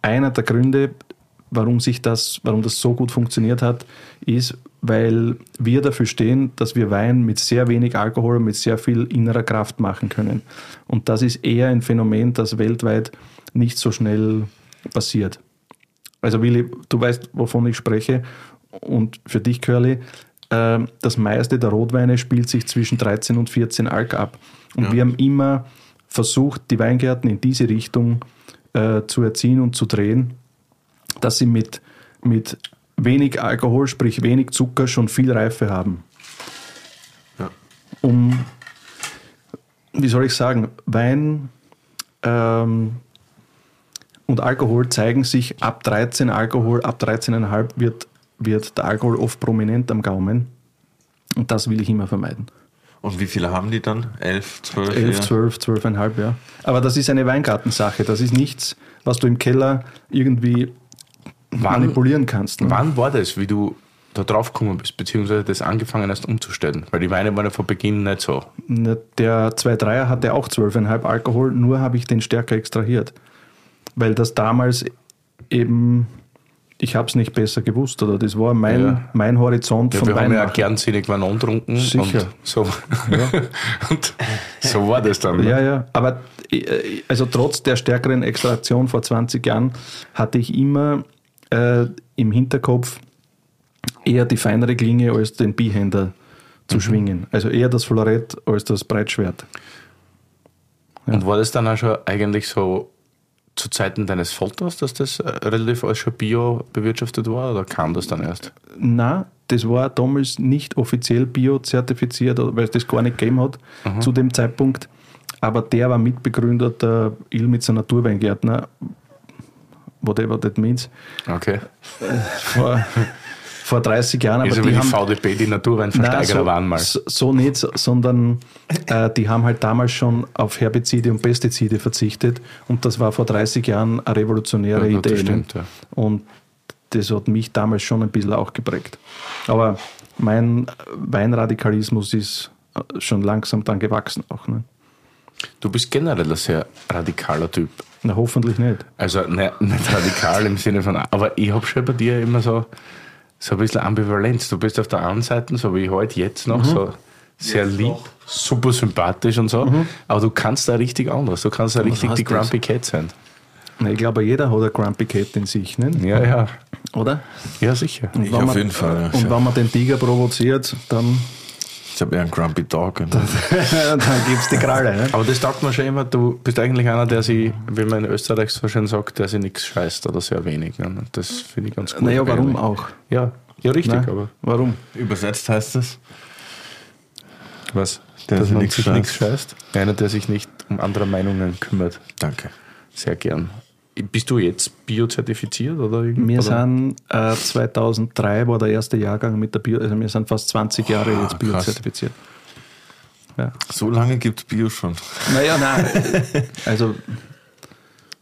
Einer der Gründe, warum sich das, warum das so gut funktioniert hat, ist, weil wir dafür stehen, dass wir Wein mit sehr wenig Alkohol und mit sehr viel innerer Kraft machen können. Und das ist eher ein Phänomen, das weltweit nicht so schnell passiert. Also Willi, du weißt, wovon ich spreche. Und für dich, Curly, das meiste der Rotweine spielt sich zwischen 13 und 14 Alk ab. Und wir haben immer versucht, die Weingärten in diese Richtung äh, zu erziehen und zu drehen, dass sie mit, mit wenig Alkohol, sprich wenig Zucker, schon viel Reife haben. Ja. Um wie soll ich sagen, Wein ähm, und Alkohol zeigen sich ab 13 Alkohol, ab 13,5 wird, wird der Alkohol oft prominent am Gaumen. Und das will ich immer vermeiden. Und wie viele haben die dann? Elf, zwölf? 11, ja. 12, 12,5, ja. Aber das ist eine Weingartensache. Das ist nichts, was du im Keller irgendwie manipulieren kannst. Ne? Wann war das, wie du da drauf gekommen bist, beziehungsweise das angefangen hast umzustellen? Weil die Weine waren ja von Beginn nicht so. Der 2,3er hatte auch 12,5 Alkohol, nur habe ich den stärker extrahiert. Weil das damals eben, ich habe es nicht besser gewusst, oder das war mein, Ja. mein Horizont Ja, von wir haben ja Weinmachen. gern sinnig Wein getrunken. Sicher. Und so, und so war das dann. ne? Ja, ja, aber äh, also trotz der stärkeren Extraktion vor 20 Jahren hatte ich immer äh, im Hinterkopf eher die feinere Klinge als den Bihänder Mhm. zu schwingen. Also eher das Florett als das Breitschwert. Und war das dann auch schon eigentlich so zu Zeiten deines Vaters, dass das äh, relativ alles schon bio bewirtschaftet war oder kam das dann erst? Na, das war damals nicht offiziell bio-zertifiziert, oder- weil es das gar nicht gegeben hat zu dem Zeitpunkt. Aber der war Mitbegründer der Ilmitzer Naturweingärtner, whatever that means, Okay. vor, vor 30 Jahren. Also aber wie die die haben, VDP, die Naturweinversteigerer so, waren mal. So, nicht, sondern äh, die haben halt damals schon auf Herbizide und Pestizide verzichtet und das war vor 30 Jahren eine revolutionäre Ja, das Idee. stimmt, ne? ja. Und das hat mich damals schon ein bisschen auch geprägt. Aber mein Weinradikalismus ist äh, schon langsam dann gewachsen auch. Ne? Du bist generell ein sehr radikaler Typ. Na, hoffentlich nicht. Also ne, nicht radikal im Sinne von, aber ich habe schon bei dir immer so, so ein bisschen Ambivalenz. Du bist auf der einen Seite, so wie heute jetzt noch, so sehr lieb, super sympathisch und so, aber du kannst da richtig anders. Du kannst da richtig die das? Grumpy Cat sein. Ich glaube, jeder hat eine Grumpy Cat in sich, ne? Ja, ja. oder? Ja, sicher. Und Ich auf man- jeden Fall, ja. Und wenn man den Tiger provoziert, dann, habe eher einen Grumpy Dog. dann gibt es die Kralle. Ne? Aber das taugt mir schon immer, du bist eigentlich einer, der sich, wie man in Österreich so schön sagt, der sich nichts scheißt oder sehr wenig. Ne? Und Das finde ich ganz gut. Naja, warum eigentlich. auch? Ja, ja richtig, Ne? aber Warum? Übersetzt heißt es, was? Der Dass sich nichts scheißt? Einer, der sich nicht um andere Meinungen kümmert. danke. Sehr gern. Bist du jetzt biozertifiziert oder irgendwie? Wir oder? sind äh, 2003 war der erste Jahrgang mit der Bio, also wir sind fast 20 Jahre Ah, jetzt biozertifiziert. Ja. So lange gibt es Bio schon. Naja, nein. Also,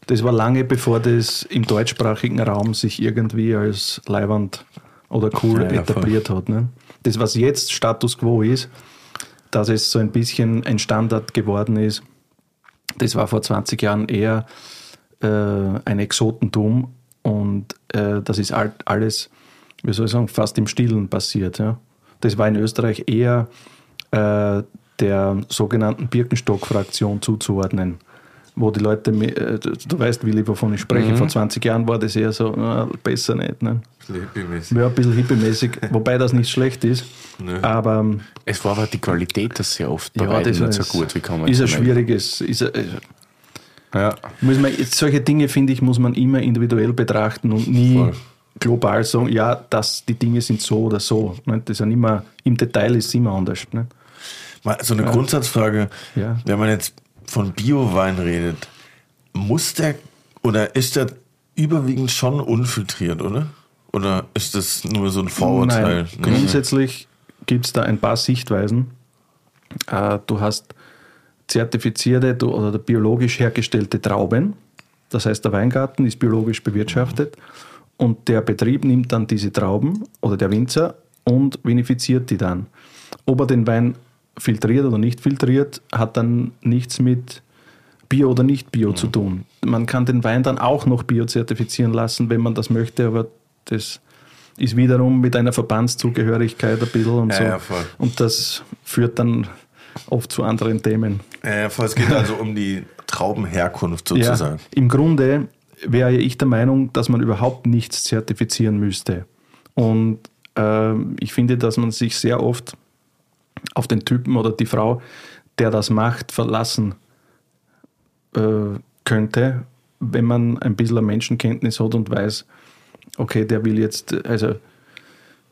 das war lange bevor das im deutschsprachigen Raum sich irgendwie als Leihwand oder cool Ja, ja, etabliert hat. Ne? Das, was jetzt Status quo ist, dass es so ein bisschen ein Standard geworden ist, das war vor 20 Jahren eher äh, ein Exotentum und äh, das ist all, alles, wie soll ich sagen, fast im Stillen passiert. Ja? Das war in Österreich eher äh, der sogenannten Birkenstock-Fraktion zuzuordnen, wo die Leute, äh, du, du weißt, Willi, wovon ich spreche, vor 20 Jahren war das eher so, äh, besser nicht. Ne? Hippie-mäßig. Ja, ein bisschen hippiemäßig, wobei das nicht schlecht ist, Nö. aber ähm, Es war aber die Qualität das sehr oft bei ja, das nicht so gut. Wie kann man ist ein sagen? schwieriges, ist ein, Ja. muss man, solche Dinge, finde ich, muss man immer individuell betrachten und nie Voll. global sagen, ja, das, die Dinge sind so oder so. Ne? Das ist ja immer, im Detail ist es immer anders. Ne? Mal so eine Grundsatzfrage. Ja. Wenn man jetzt von Bio-Wein redet, muss der oder ist der überwiegend schon unfiltriert, oder? Oder ist das nur so ein Vorurteil? Nein, grundsätzlich gibt es da ein paar Sichtweisen. Äh, Du hast zertifizierte oder biologisch hergestellte Trauben. Das heißt, der Weingarten ist biologisch bewirtschaftet und der Betrieb nimmt dann diese Trauben oder der Winzer und vinifiziert die dann. Ob er den Wein filtriert oder nicht filtriert, hat dann nichts mit Bio oder nicht Bio zu tun. Man kann den Wein dann auch noch biozertifizieren lassen, wenn man das möchte, aber das ist wiederum mit einer Verbandszugehörigkeit ein bisschen und Ja, so. ja. Und das führt dann oft zu anderen Themen. Äh, es geht also um die Traubenherkunft sozusagen. Ja, Im Grunde wäre ich der Meinung, dass man überhaupt nichts zertifizieren müsste. Und ähm, ich finde, dass man sich sehr oft auf den Typen oder die Frau, der das macht, verlassen äh, könnte, wenn man ein bisschen Menschenkenntnis hat und weiß, okay, der will jetzt, also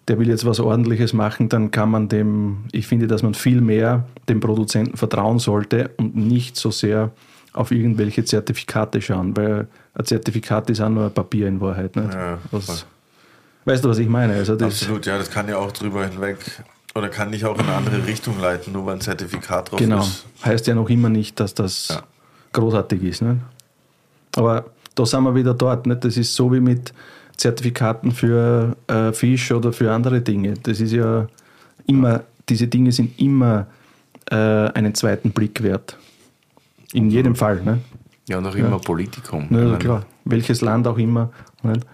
der will jetzt was Ordentliches machen, dann kann man dem, ich finde, dass man viel mehr dem Produzenten vertrauen sollte und nicht so sehr auf irgendwelche Zertifikate schauen, weil ein Zertifikat ist auch nur ein Papier in Wahrheit. Nicht? Ja, was, weißt du, was ich meine? Also das, Absolut, ja, das kann ja auch drüber hinweg oder kann nicht auch in eine andere Richtung leiten, nur weil ein Zertifikat drauf Genau. ist. Heißt ja noch immer nicht, dass das Ja. großartig ist. Nicht? Aber da sind wir wieder dort. Nicht? Das ist so wie mit Zertifikaten für äh, Fisch oder für andere Dinge. Das ist ja immer, diese Dinge sind immer äh, einen zweiten Blick wert. In jedem Fall. Nicht? Ja, und auch immer Politikum. Na, Ich meine, klar. Welches Land auch immer. Nicht?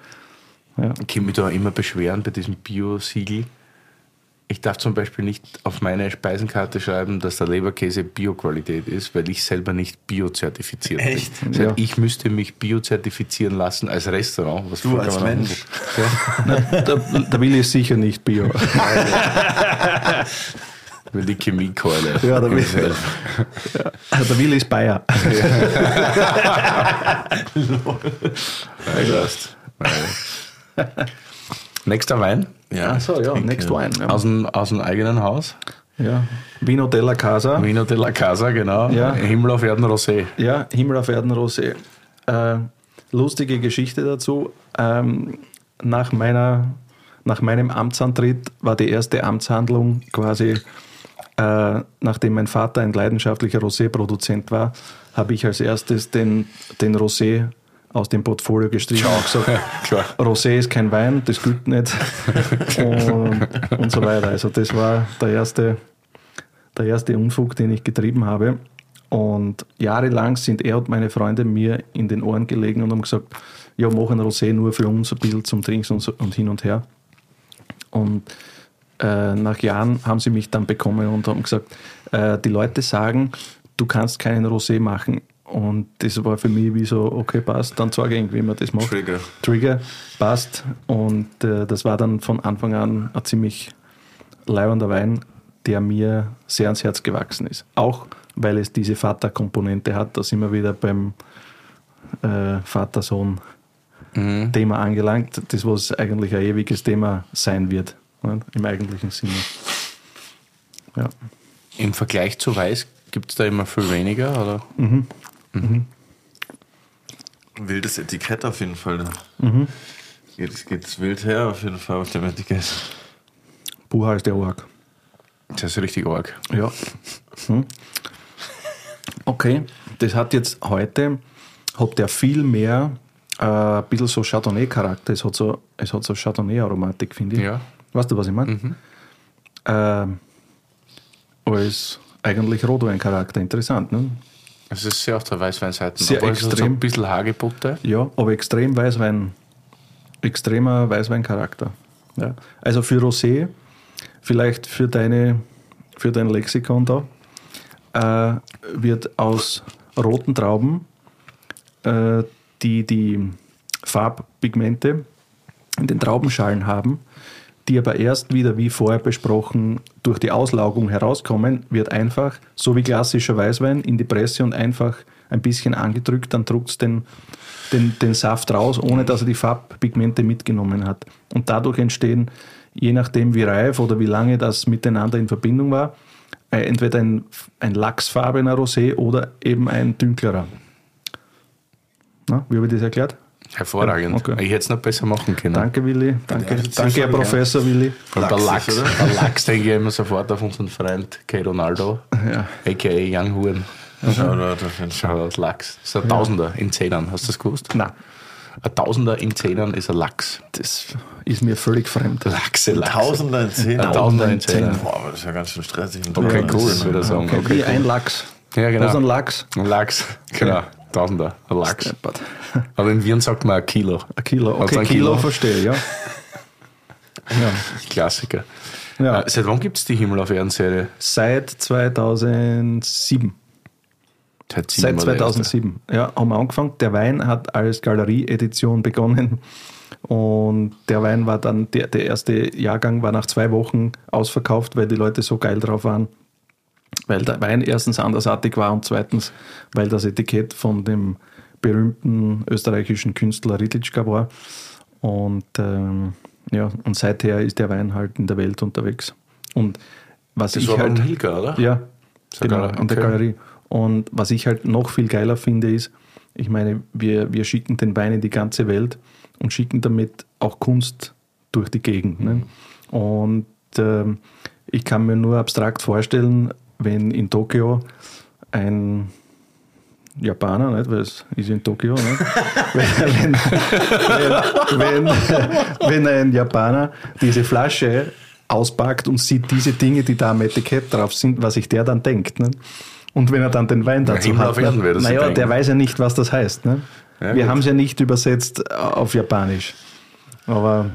Ja. Ich kann mich da immer beschweren bei diesem Bio-Siegel. Ich darf zum Beispiel nicht auf meine Speisenkarte schreiben, dass der Leberkäse Bio-Qualität ist, weil ich selber nicht bio-zertifiziert bin. Echt? Das heißt, Ja. Ich müsste mich bio-zertifizieren lassen als Restaurant. Was Du als Mensch. Ja, Der, der Willi ist sicher nicht Bio. weil die Chemiekeule. Ja, der Willi, der Willi ist Bayer. Weißt. Nächster Wein Ja, Achso, ja, trinke. next wine. Ja. aus dem, aus dem eigenen Haus. Ja. Vino della Casa. Vino de la Casa, genau. Ja. Himmel auf Erden Rosé. Ja, Himmel auf Erden Rosé. Äh, lustige Geschichte dazu. Ähm, nach, meiner, nach meinem Amtsantritt war die erste Amtshandlung quasi, äh, nachdem mein Vater ein leidenschaftlicher Rosé-Produzent war, habe ich als erstes den, den Rosé aus dem Portfolio gestrichen und gesagt, Klar. Rosé ist kein Wein, das gilt nicht und, und so weiter. Also das war der erste, der erste Unfug, den ich getrieben habe. Und jahrelang sind er und meine Freunde mir in den Ohren gelegen und haben gesagt, ja, mach ein Rosé nur für uns ein bisschen zum Trinken und, so, und hin und her. Und äh, nach Jahren haben sie mich dann bekommen und haben gesagt, äh, die Leute sagen, du kannst keinen Rosé machen. Und das war für mich wie so, okay, passt, dann sage ich irgendwie, wie man das macht. Trigger. Trigger, passt. Und äh, das war dann von Anfang an ein ziemlich leibender Wein, der mir sehr ans Herz gewachsen ist. Auch weil es diese Vaterkomponente hat, da sind wir wieder beim äh, Vater-Sohn-Thema angelangt, das was eigentlich ein ewiges Thema sein wird, ne, im eigentlichen Sinne. Ja. Im Vergleich zu Weiß gibt es da immer viel weniger, oder? Wildes Etikett auf jeden Fall. Mhm. Geht, geht's wild her auf jeden Fall auf dem Etikett. Buha ist der Org. Das ist richtig arg. Ja. Hm. Okay, das hat jetzt heute, hat der viel mehr äh, ein bisschen so Chardonnay-Charakter. Es hat so, es hat so Chardonnay-Aromatik, finde ich. Ja. Weißt du, was ich meine? Ähm, als eigentlich Rotwein-Charakter. Interessant, ne? Es ist sehr auf der Weißweinseite. Sehr es hat so extrem. ein bisschen Hagebutte. Ja, aber extrem Weißwein, extremer Weißweincharakter. Ja. Also für Rosé, vielleicht für, deine, für dein Lexikon da, äh, wird aus roten Trauben, äh, die die Farbpigmente in den Traubenschalen haben, die aber erst wieder, wie vorher besprochen, durch die Auslaugung herauskommen, wird einfach, so wie klassischer Weißwein, in die Presse und einfach ein bisschen angedrückt, dann druckt es den, den, den Saft raus, ohne dass er die Farbpigmente mitgenommen hat. Und dadurch entstehen, je nachdem wie reif oder wie lange das miteinander in Verbindung war, äh, entweder ein, ein lachsfarbener Rosé oder eben ein dünklerer. Na, wie habe ich das erklärt? Hervorragend. Okay. Ich hätte es noch besser machen können. Danke, Willi. Danke, Ja, das danke Herr Professor Willi. Und der Lachs Lachs, ist, oder? der Lachs denke ich immer sofort auf unseren Freund K. Ronaldo, Ja. a.k.a. Young Huren. Schau da, auf jeden Fall. Aus Lachs. Das ist ein Tausender in Zehnern. Hast du das gewusst? Nein, Ein Tausender in Zehnern ist ein Lachs. das ist mir völlig fremd. Lachse, Lachse. Tausender in zehn. Ein Tausender in Zehnern. Boah, aber das ist ja ganz schön stressig. Okay, cool, Das würde ich sagen. Okay, Okay, wie ein Lachs. Ja, genau. Was ist ein Lachs? Ein Lachs, genau. Tausender, ein Lachs. Steppert. Aber in Wien sagt man ein Kilo. Ein Kilo. Okay, ein Kilo, Kilo? verstehe, ja. ja. Klassiker. Ja. Äh, seit wann gibt es die Himmel auf Erden Serie? Seit 2007. Seit, Seit oder 2007. Ja, haben wir angefangen. Der Wein hat als Galerie-Edition begonnen. Und der Wein war dann, der, der erste Jahrgang war nach zwei Wochen ausverkauft, weil die Leute so geil drauf waren. Weil der Wein erstens andersartig war und zweitens, weil das Etikett von dem berühmten österreichischen Künstler Ridlitschka war. Und ähm, Ja, und seither ist der Wein halt in der Welt unterwegs. Und was Das ich war halt. Hilger, oder? Ja, genau, in der okay. Galerie. Und was ich halt noch viel geiler finde, ist, ich meine, wir, wir schicken den Wein in die ganze Welt und schicken damit auch Kunst durch die Gegend. Ne? Und ähm, ich kann mir nur abstrakt vorstellen, wenn in Tokio ein Japaner, nicht? weil es ist in Tokio, nicht? wenn, wenn, wenn, wenn ein Japaner diese Flasche auspackt und sieht diese Dinge, die da am Etikett drauf sind, was sich der dann denkt. Ne? Und wenn er dann den Wein dazu Himmel hat, sich naja, der weiß ja nicht, was das heißt. Ne? Ja, Wir haben es ja nicht übersetzt auf Japanisch. Aber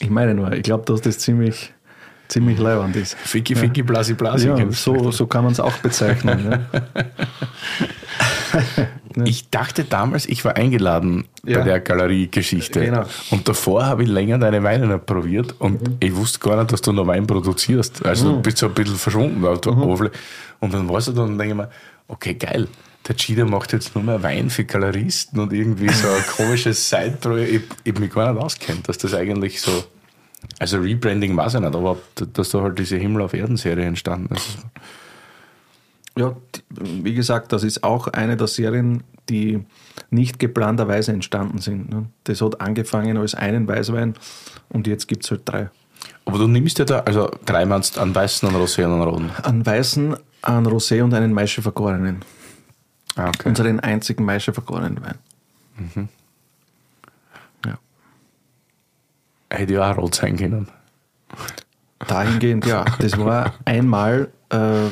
ich meine nur, ich glaube, dass das ziemlich, ziemlich leibend ist. Ficky, Ficky, Blasi, Blasi. Ja, so, so kann man es auch bezeichnen. ne? Ich dachte damals, ich war eingeladen Ja. bei der Galeriegeschichte. Genau. Und davor habe ich länger deine Weine probiert und ich wusste gar nicht, dass du noch Wein produzierst. Also du bist so ein bisschen verschwunden auf der Oberfläche. Und dann warst du da und denke ich mir, okay, geil. Der Cheetah macht jetzt nur mehr Wein für Galeristen und irgendwie so ein komisches Side-Projekt. Ich, ich mich gar nicht auskennt, dass das eigentlich so. Also Rebranding weiß ich nicht, aber dass da halt diese Himmel auf Erden-Serie entstanden ist. Ja, wie gesagt, das ist auch eine der Serien, die nicht geplanterweise entstanden sind. ne? Das hat angefangen als einen Weißwein und jetzt gibt es halt drei. Aber du nimmst ja da, also drei meinst einen weißen, einen Rosé und einen roten. Einen weißen, einen Rosé und einen Maische vergorenen. Ah, okay. Unseren einzigen Maische vergorenen Wein. Ja. Hätte ja auch rot sein können. Dahingehend, ja. Das war einmal, äh,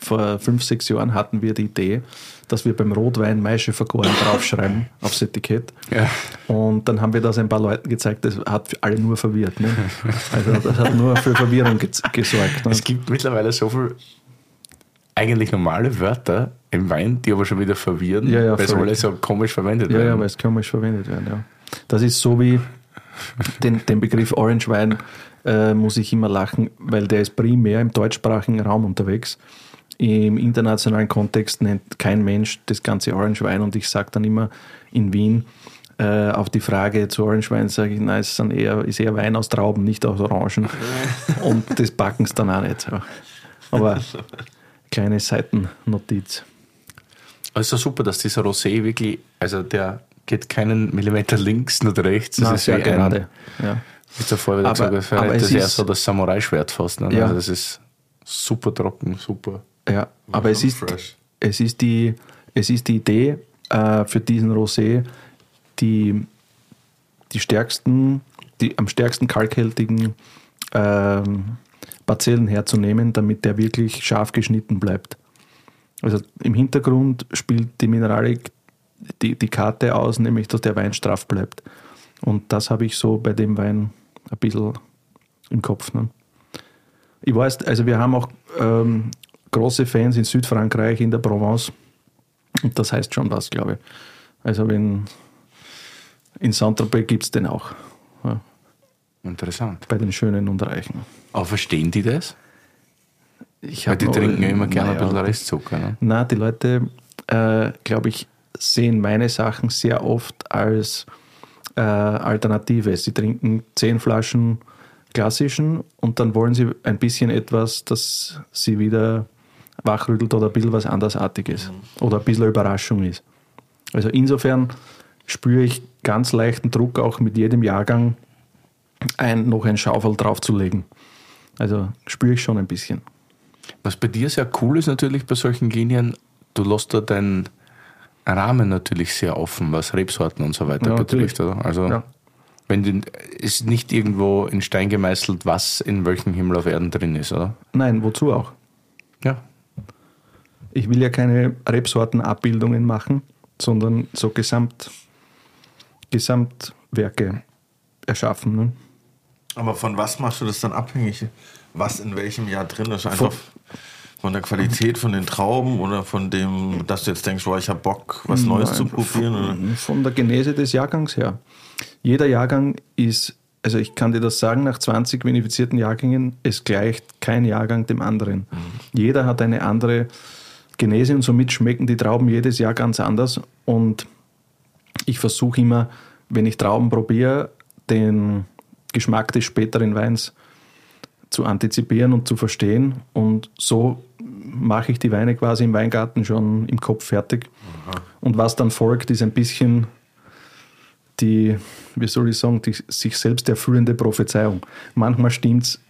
vor fünf, sechs Jahren hatten wir die Idee, dass wir beim Rotwein Maische vergoren draufschreiben aufs Etikett. Ja. Und dann haben wir das ein paar Leuten gezeigt, das hat für alle nur verwirrt. Ne? Also das hat nur für Verwirrung ge gesorgt. Ne? Es gibt mittlerweile so viel eigentlich normale Wörter im Wein, die aber schon wieder verwirren, Ja, ja, weil sie alle so komisch verwendet Ja, ja, werden. weil es komisch verwendet werden. Ja. Das ist so wie den, den Begriff Orange Wein äh, muss ich immer lachen, weil der ist primär im deutschsprachigen Raum unterwegs. Im internationalen Kontext nennt kein Mensch das ganze Orange Wein und ich sage dann immer in Wien äh, auf die Frage zu Orange Wein sage ich, nein, es sind eher, ist eher Wein aus Trauben, nicht aus Orangen. und das backen sie dann auch nicht. Aber kleine Seitennotiz. Also super, dass dieser Rosé wirklich, also der geht keinen Millimeter links, nicht rechts. Das Na, ist sehr wie gerade. Ja. Wie davor wieder Aber- gesagt, aber das es ist eher ist- so das Samurai-Schwert fast. Ne? Ja. Also das ist super trocken, super. Ja, aber es ist, fresh. es, ist die, es ist die Idee äh, für diesen Rosé, die, die stärksten, die am stärksten kalkhältigen ähm, Parzellen herzunehmen, damit der wirklich scharf geschnitten bleibt. Also im Hintergrund spielt die Mineralik die, die Karte aus, nämlich dass der Wein straff bleibt. Und das habe ich so bei dem Wein ein bisschen im Kopf. Ne? Ich weiß, also wir haben auch ähm, große Fans in Südfrankreich, in der Provence. Und das heißt schon was, glaube ich. Also wenn in Saint-Tropez gibt es den auch. Ja, Interessant. bei den Schönen und Reichen. Aber verstehen die das? Ich Weil die noch- trinken ja immer gerne naja, ein bisschen Restzucker. Ne? Na, die Leute, äh, glaube ich, sehen meine Sachen sehr oft als äh, Alternative. Sie trinken zehn Flaschen klassischen und dann wollen sie ein bisschen etwas, das sie wieder wachrüttelt oder ein bisschen was andersartiges oder ein bisschen Überraschung ist. Also insofern spüre ich ganz leichten Druck auch mit jedem Jahrgang ein, noch ein Schaufel draufzulegen. Also spüre ich schon ein bisschen. Was bei dir sehr cool ist natürlich bei solchen Linien, du lässt da deinen Rahmen natürlich sehr offen, was Rebsorten und so weiter Ja, betrifft. natürlich. Oder? Also Ja. wenn du, ist nicht irgendwo in Stein gemeißelt, was in welchem Himmel auf Erden drin ist, oder? Nein, wozu auch? Ja. Ich will ja keine Rebsortenabbildungen machen, sondern so Gesamt, Gesamtwerke erschaffen. Ne? Aber von was machst du das dann abhängig? Was in welchem Jahr drin ist? Einfach von der Qualität von den Trauben oder von dem, dass du jetzt denkst, boah, ich habe Bock, was Neues zu probieren? Oder? Von, von der Genese des Jahrgangs her. Jeder Jahrgang ist, also ich kann dir das sagen, nach 20 vinifizierten Jahrgängen, es gleicht kein Jahrgang dem anderen. Jeder hat eine andere Genese und somit schmecken die Trauben jedes Jahr ganz anders. Und ich versuche immer, wenn ich Trauben probiere, den, Geschmack des späteren Weins zu antizipieren und zu verstehen. Und so mache ich die Weine quasi im Weingarten schon im Kopf fertig. Und was dann folgt, ist ein bisschen die, wie soll ich sagen, die sich selbst erfüllende Prophezeiung. Manchmal stimmt's,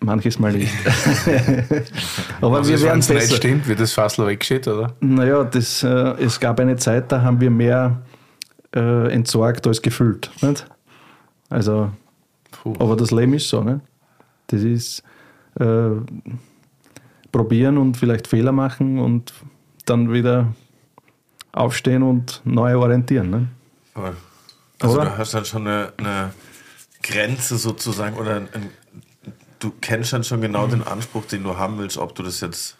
manches Mal nicht. Aber Also, wir wenn werden es nicht stimmt, wird das Fassel weggeschickt, oder? Naja, das, äh, es gab eine Zeit, da haben wir mehr äh, entsorgt als gefüllt. Nicht? Also, Puh. aber das Leben ist so. Nicht? Das ist äh, probieren und vielleicht Fehler machen und dann wieder aufstehen und neu orientieren. Voll. Also Oder? du hast dann schon eine, eine Grenze sozusagen oder ein, du kennst dann schon genau den Anspruch, den du haben willst, ob du das jetzt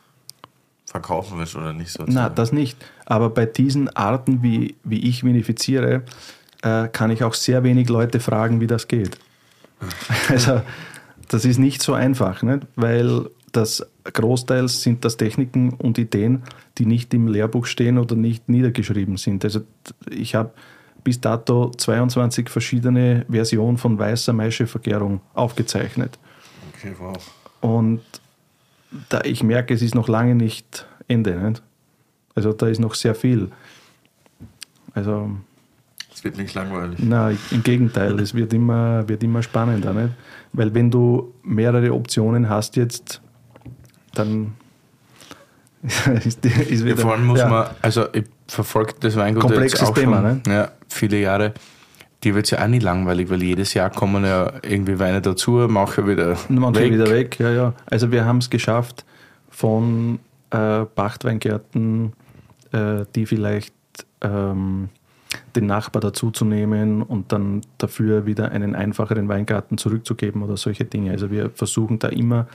verkaufen willst oder nicht sozusagen. Na, das nicht. Aber bei diesen Arten, wie, wie ich vinifiziere, äh, kann ich auch sehr wenig Leute fragen, wie das geht. Also, das ist nicht so einfach, nicht? weil das großteils sind das Techniken und Ideen, die nicht im Lehrbuch stehen oder nicht niedergeschrieben sind. Also, ich habe bis dato 22 verschiedene Versionen von weißer Maischevergärung aufgezeichnet. Okay, wow. Und da ich merke, es ist noch lange nicht Ende. Nicht? Also da ist noch sehr viel. Also, Es wird nicht langweilig. na, im Gegenteil, es wird immer, wird immer spannender. Nicht? Weil wenn du mehrere Optionen hast jetzt, dann ist, die, ist Ja, wieder... vor allem muss ja. man, also ich verfolge das Weingut Komplexes jetzt auch Thema, schon, ne? ja, viele Jahre. Die wird ja auch nie langweilig, weil jedes Jahr kommen ja irgendwie Weine dazu, manche wieder Manche weg. wieder weg, ja, ja. Also wir haben es geschafft, von äh, Pachtweingärten, äh, die vielleicht ähm, den Nachbar dazuzunehmen und dann dafür wieder einen einfacheren Weingarten zurückzugeben oder solche Dinge. Also wir versuchen da immer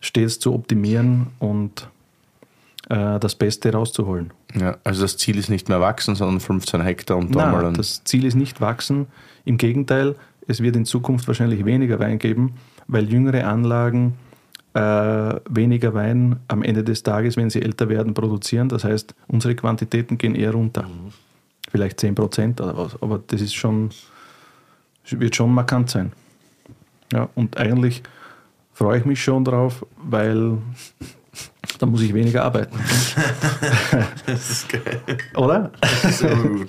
stets zu optimieren und äh, das Beste rauszuholen. Ja, also das Ziel ist nicht mehr wachsen, sondern 15 Hektar und da mal das Ziel ist nicht wachsen. Im Gegenteil, es wird in Zukunft wahrscheinlich weniger Wein geben, weil jüngere Anlagen äh, weniger Wein am Ende des Tages, wenn sie älter werden, produzieren. Das heißt, unsere Quantitäten gehen eher runter. Vielleicht 10 Prozent oder was. Aber das ist schon, wird schon markant sein. Ja, und eigentlich freue ich mich schon drauf, weil da muss ich weniger arbeiten. Das ist geil. Oder? Sehr gut.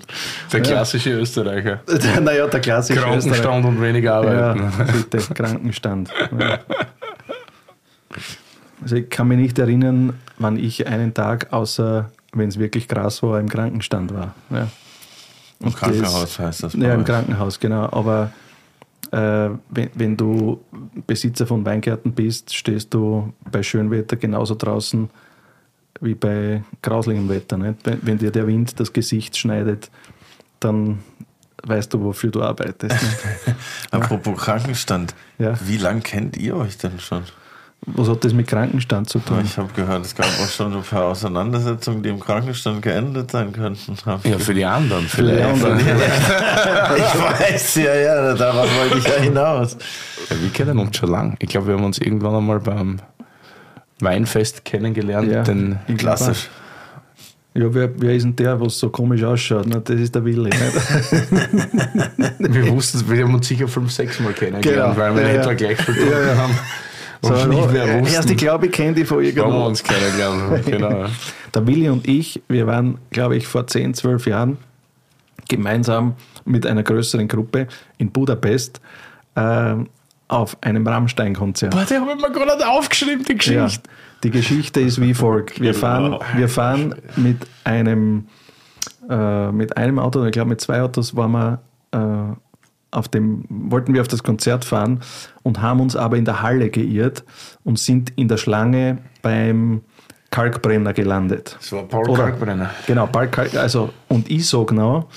Der klassische Österreicher. naja, der klassische Österreicher. Krankenstand und weniger arbeiten. Ja, bitte, Krankenstand. Ja. Also ich kann mich nicht erinnern, wann ich einen Tag, außer wenn es wirklich krass war, im Krankenstand war. Ja. Im Krankenhaus heißt das. Ja, im. Krankenhaus, genau. Aber äh, wenn, wenn du Besitzer von Weingärten bist, stehst du bei Schönwetter genauso draußen wie bei grausligem Wetter. Nicht? Wenn, wenn dir der Wind das Gesicht schneidet, dann weißt du, wofür du arbeitest. Apropos Krankenstand. Ja. Wie lange kennt ihr euch denn schon? Was hat das mit Krankenstand zu tun? Ich habe gehört, es gab auch schon ein paar Auseinandersetzungen, die im Krankenstand geendet sein könnten. Ja, für die anderen die vielleicht. anderen. ich weiß, ja, ja, darauf wollte ich ja hinaus. Ja, wir kennen uns schon lang. Ich glaube, wir haben uns irgendwann einmal beim Weinfest kennengelernt. Ja. Den Klassisch. Ja, wer, wer ist denn der, was so komisch ausschaut? Na, das ist der Willi. Wir wussten, wir haben uns sicher fünf, sechs Mal kennengelernt, Genau. weil wir Ja, in ja. etwa gleich verbunden Ja, ja. haben. Und So, nicht mehr Erst wussten, ich glaube, ich kenne die von warum wir irgendwo. uns kennengelernt haben. Genau. Der Willi und ich, wir waren, glaube ich, vor 10, 12 Jahren gemeinsam mit einer größeren Gruppe in Budapest ähm, auf einem Rammstein-Konzert. Boah, die habe ich mir gerade nicht aufgeschrieben, die Ja, Geschichte. die Geschichte ist wie folgt. Wir fahren, wir fahren mit einem äh, mit einem Auto, ich glaube mit zwei Autos waren wir äh, auf dem, wollten wir auf das Konzert fahren und haben uns aber in der Halle geirrt und sind in der Schlange beim Kalkbrenner gelandet. Das war Paul Oder- Kalkbrenner. Genau, Paul Kalk, also und ich sage genau,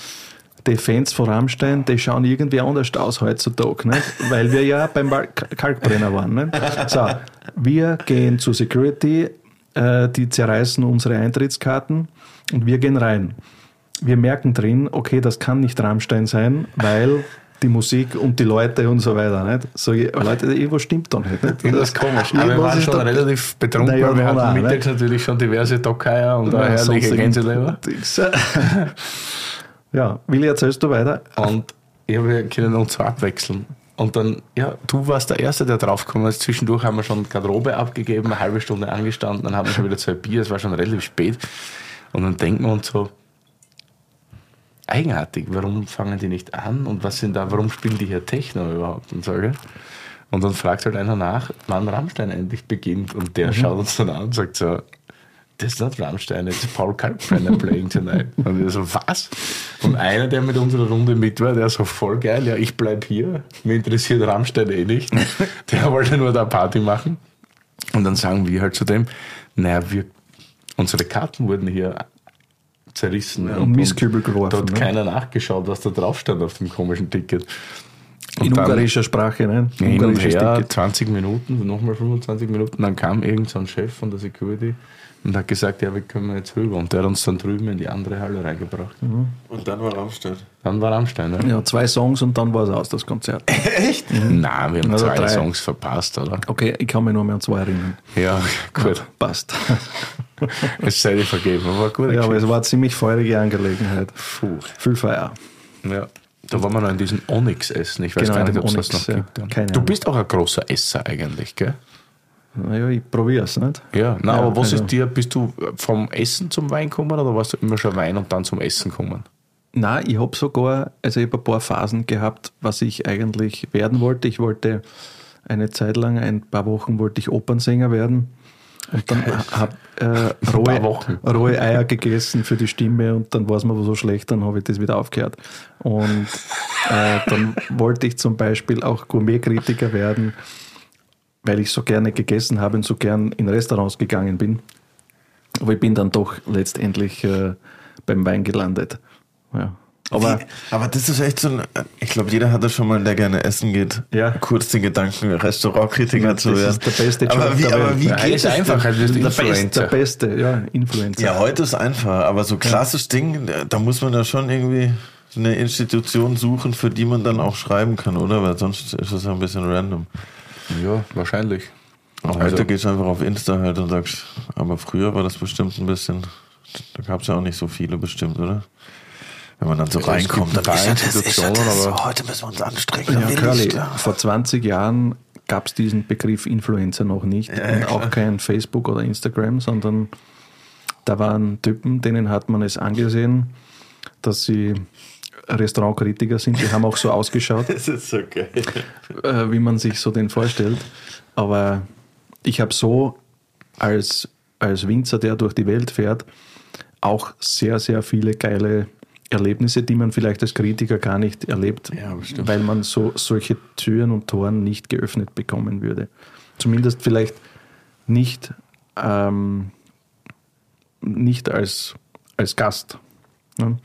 die Fans von Rammstein, die schauen irgendwie anders aus heutzutage, nicht? weil wir ja beim Kalkbrenner waren. Nicht? So, wir gehen zur Security, äh, die zerreißen unsere Eintrittskarten und wir gehen rein. Wir merken drin, okay, das kann nicht Rammstein sein, weil die Musik und die Leute und so weiter. Nicht? So, Leute, irgendwas stimmt doch nicht. nicht? Das ist komisch. Aber wir waren schon relativ betrunken. Naja, wir hatten mittags natürlich schon diverse Dockeier und eine Ja, herrliche Gänseleber. Ja, Willi, erzählst du weiter? Und ich habe, wir können uns so abwechseln. Und dann, ja, du warst der Erste, der draufgekommen ist. Zwischendurch haben wir schon Garderobe abgegeben, eine halbe Stunde angestanden, dann haben wir schon wieder zwei Bier, es war schon relativ spät. Und dann denken wir uns so, eigenartig, warum fangen die nicht an und was sind da, warum spielen die hier Techno überhaupt und so, gell? Und dann fragt halt einer nach, wann Rammstein endlich beginnt. Und der schaut uns dann an und sagt so, das ist nicht Rammstein, it's Paul Kalkbrenner playing tonight. Und wir so, was? Und einer, der mit unserer Runde mit war, der so voll geil, ja, ich bleib hier, mir interessiert Rammstein eh nicht. Der wollte nur da Party machen. Und dann sagen wir halt zu dem, naja, wir, unsere Karten wurden hier zerrissen. und Mistkübel geworfen, Da hat ne? keiner nachgeschaut, was da drauf stand auf dem komischen Ticket. Und In dann- ungarischer Sprache, ne? hin und Ungarisches her, Ticket. 20 Minuten, nochmal 25 Minuten, dann kam irgend so ein Chef von der Security und hat gesagt, ja, wir können jetzt rüber. Und der hat uns dann drüben in die andere Halle reingebracht. Und dann war Rammstein. Dann war Rammstein, ne? Ja, zwei Songs und dann war es aus, das Konzert. Echt? Nein, wir haben Also zwei drei. Songs verpasst, oder? Okay, ich kann mich nur mehr an zwei erinnern. Ja, gut. Passt. Es sei dir vergeben, aber gut. Ja, aber es war eine ziemlich feurige Angelegenheit. Puh. Viel Feier. Ja. Da waren wir noch in diesem Onyx essen. Ich weiß Genau, gar nicht, ob es das Onyx, noch ja. gibt. Keine du bist auch ein großer Esser eigentlich, gell? Naja, ich probiere es nicht. Ja, na, Ja, aber was also- ist dir, bist du vom Essen zum Wein gekommen oder warst du immer schon Wein und dann zum Essen gekommen? Nein, ich habe sogar, also ich habe ein paar Phasen gehabt, was ich eigentlich werden wollte. Ich wollte eine Zeit lang, ein paar Wochen wollte ich Opernsänger werden. Und dann habe äh, rohe, rohe Eier gegessen für die Stimme und dann war es mir so schlecht, dann habe ich das wieder aufgehört. Und äh, dann wollte ich zum Beispiel auch Gourmetkritiker werden, weil ich so gerne gegessen habe und so gern in Restaurants gegangen bin. Aber ich bin dann doch letztendlich äh, beim Wein gelandet. Ja. Aber Wie, aber das ist echt so ein, ich glaube, jeder hat das schon mal, der gerne essen geht, Ja. kurz den Gedanken, Restaurantkritiker Das zu werden. ist der beste Job aber wie, der aber wie Ja, geht es einfach, also das der beste, Influencer. der beste, ja, Influencer. Ja, heute ist einfach, aber so klassisch Ding, da muss man ja schon irgendwie eine Institution suchen, für die man dann auch schreiben kann, oder? Weil sonst ist es ja ein bisschen random. Ja, wahrscheinlich. Und Also- heute gehst du einfach auf Insta halt und sagst, aber früher war das bestimmt ein bisschen, da gab es ja auch nicht so viele bestimmt, oder? Wenn man dann so reinkommt, dann ist ja das, ist ja das, aber- heute müssen wir uns anstrengen. Ja, Curly, vor 20 Jahren gab es diesen Begriff Influencer noch nicht Ja, ja, und auch kein Facebook oder Instagram, sondern da waren Typen, denen hat man es angesehen, dass sie Restaurantkritiker sind. Die haben auch so ausgeschaut. Das ist so geil. äh, wie man sich so den vorstellt. Aber ich habe so als, als Winzer, der durch die Welt fährt, auch sehr, sehr viele geile Erlebnisse, die man vielleicht als Kritiker gar nicht erlebt, Ja, weil man so solche Türen und Toren nicht geöffnet bekommen würde. Zumindest vielleicht nicht, ähm, nicht als, als Gast. Ne?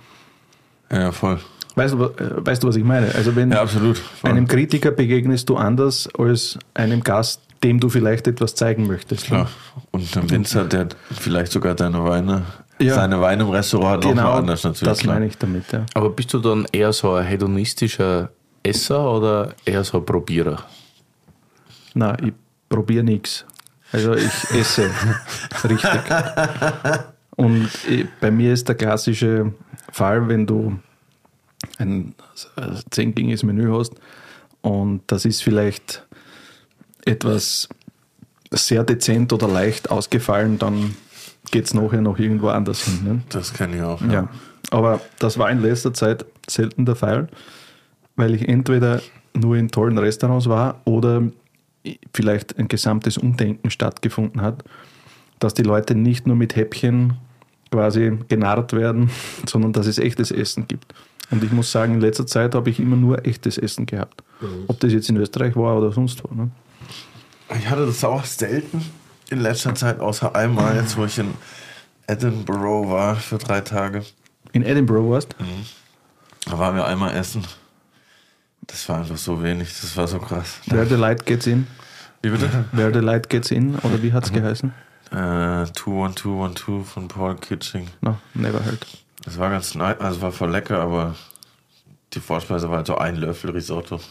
Ja, voll. Weißt, du, äh, weißt du, was ich meine? Also wenn, Ja, absolut. Einem Kritiker begegnest du anders als einem Gast, dem du vielleicht etwas zeigen möchtest. Klar. Und ein Winzer, der vielleicht sogar deine Weine, Ja. seine Weine im Restaurant hat, Genau, nochmal anders natürlich. das klar. meine ich damit. Ja. Aber bist du dann eher so ein hedonistischer Esser oder eher so ein Probierer? Na, ich probiere nichts. Also ich esse richtig. Und bei mir ist der klassische Fall, wenn du ein äh, zehngängiges Menü hast und das ist vielleicht etwas sehr dezent oder leicht ausgefallen, dann geht es nachher noch irgendwo anders hin. Ne? Das kenne ich auch. Ja, aber das war in letzter Zeit selten der Fall, weil ich entweder nur in tollen Restaurants war oder vielleicht ein gesamtes Umdenken stattgefunden hat, dass die Leute nicht nur mit Häppchen quasi genarrt werden, sondern dass es echtes Essen gibt. Und ich muss sagen, in letzter Zeit habe ich immer nur echtes Essen gehabt. Ob das jetzt in Österreich war oder sonst wo. Ne? Ich hatte das auch selten in letzter Zeit, außer einmal, jetzt wo ich in Edinburgh war für drei Tage. In Edinburgh warst Da waren wir einmal essen. Das war einfach so wenig, das war so krass. Where the Light Gets In. Wie bitte? Where the Light Gets In, oder wie hat es geheißen? Äh, 21212 von Paul Kitching. No, never heard. Das war ganz nice, also war voll lecker, aber die Vorspeise war halt so ein Löffel Risotto.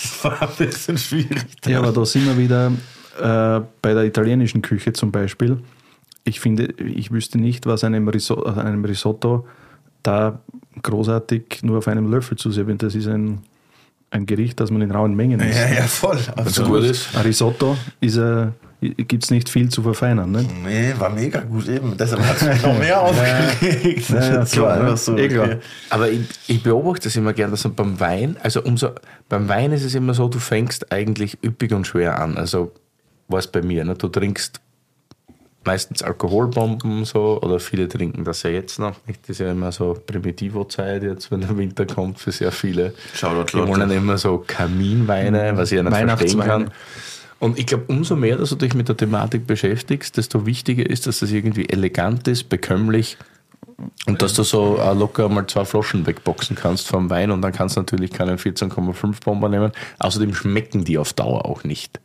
Das war ein bisschen schwierig. Ja, aber da sind wir wieder äh, bei der italienischen Küche zum Beispiel. Ich finde, ich wüsste nicht, was einem, Riso einem Risotto da großartig nur auf einem Löffel zu servieren. Das ist ein, ein Gericht, das man in rauen Mengen isst. Ja, ja, voll. Absolut. gut ist. Ein Risotto ist äh, gibt es nicht viel zu verfeinern. Ne? Nee, war mega gut eben. Deshalb hat es mich noch mehr aufgeregt. Ja, ja, das klar, war ne? einfach so. Okay. Aber ich, ich beobachte das immer gern, dass man beim Wein, also umso, beim Wein ist es immer so, du fängst eigentlich üppig und schwer an. Also war es bei mir, ne? du trinkst meistens Alkoholbomben so, oder viele trinken das ja jetzt noch. Nicht? Das ist ja immer so Primitivo-Zeit jetzt, wenn der Winter kommt für sehr viele. Shoutout, Die wollen dann immer so Kaminweine, was ich ja nicht verstehen kann. Und ich glaube, umso mehr, dass du dich mit der Thematik beschäftigst, desto wichtiger ist, dass das irgendwie elegant ist, bekömmlich und dass du so äh, locker mal zwei Flaschen wegboxen kannst vom Wein und dann kannst du natürlich keinen 14,5 Bomber nehmen. Außerdem schmecken die auf Dauer auch nicht.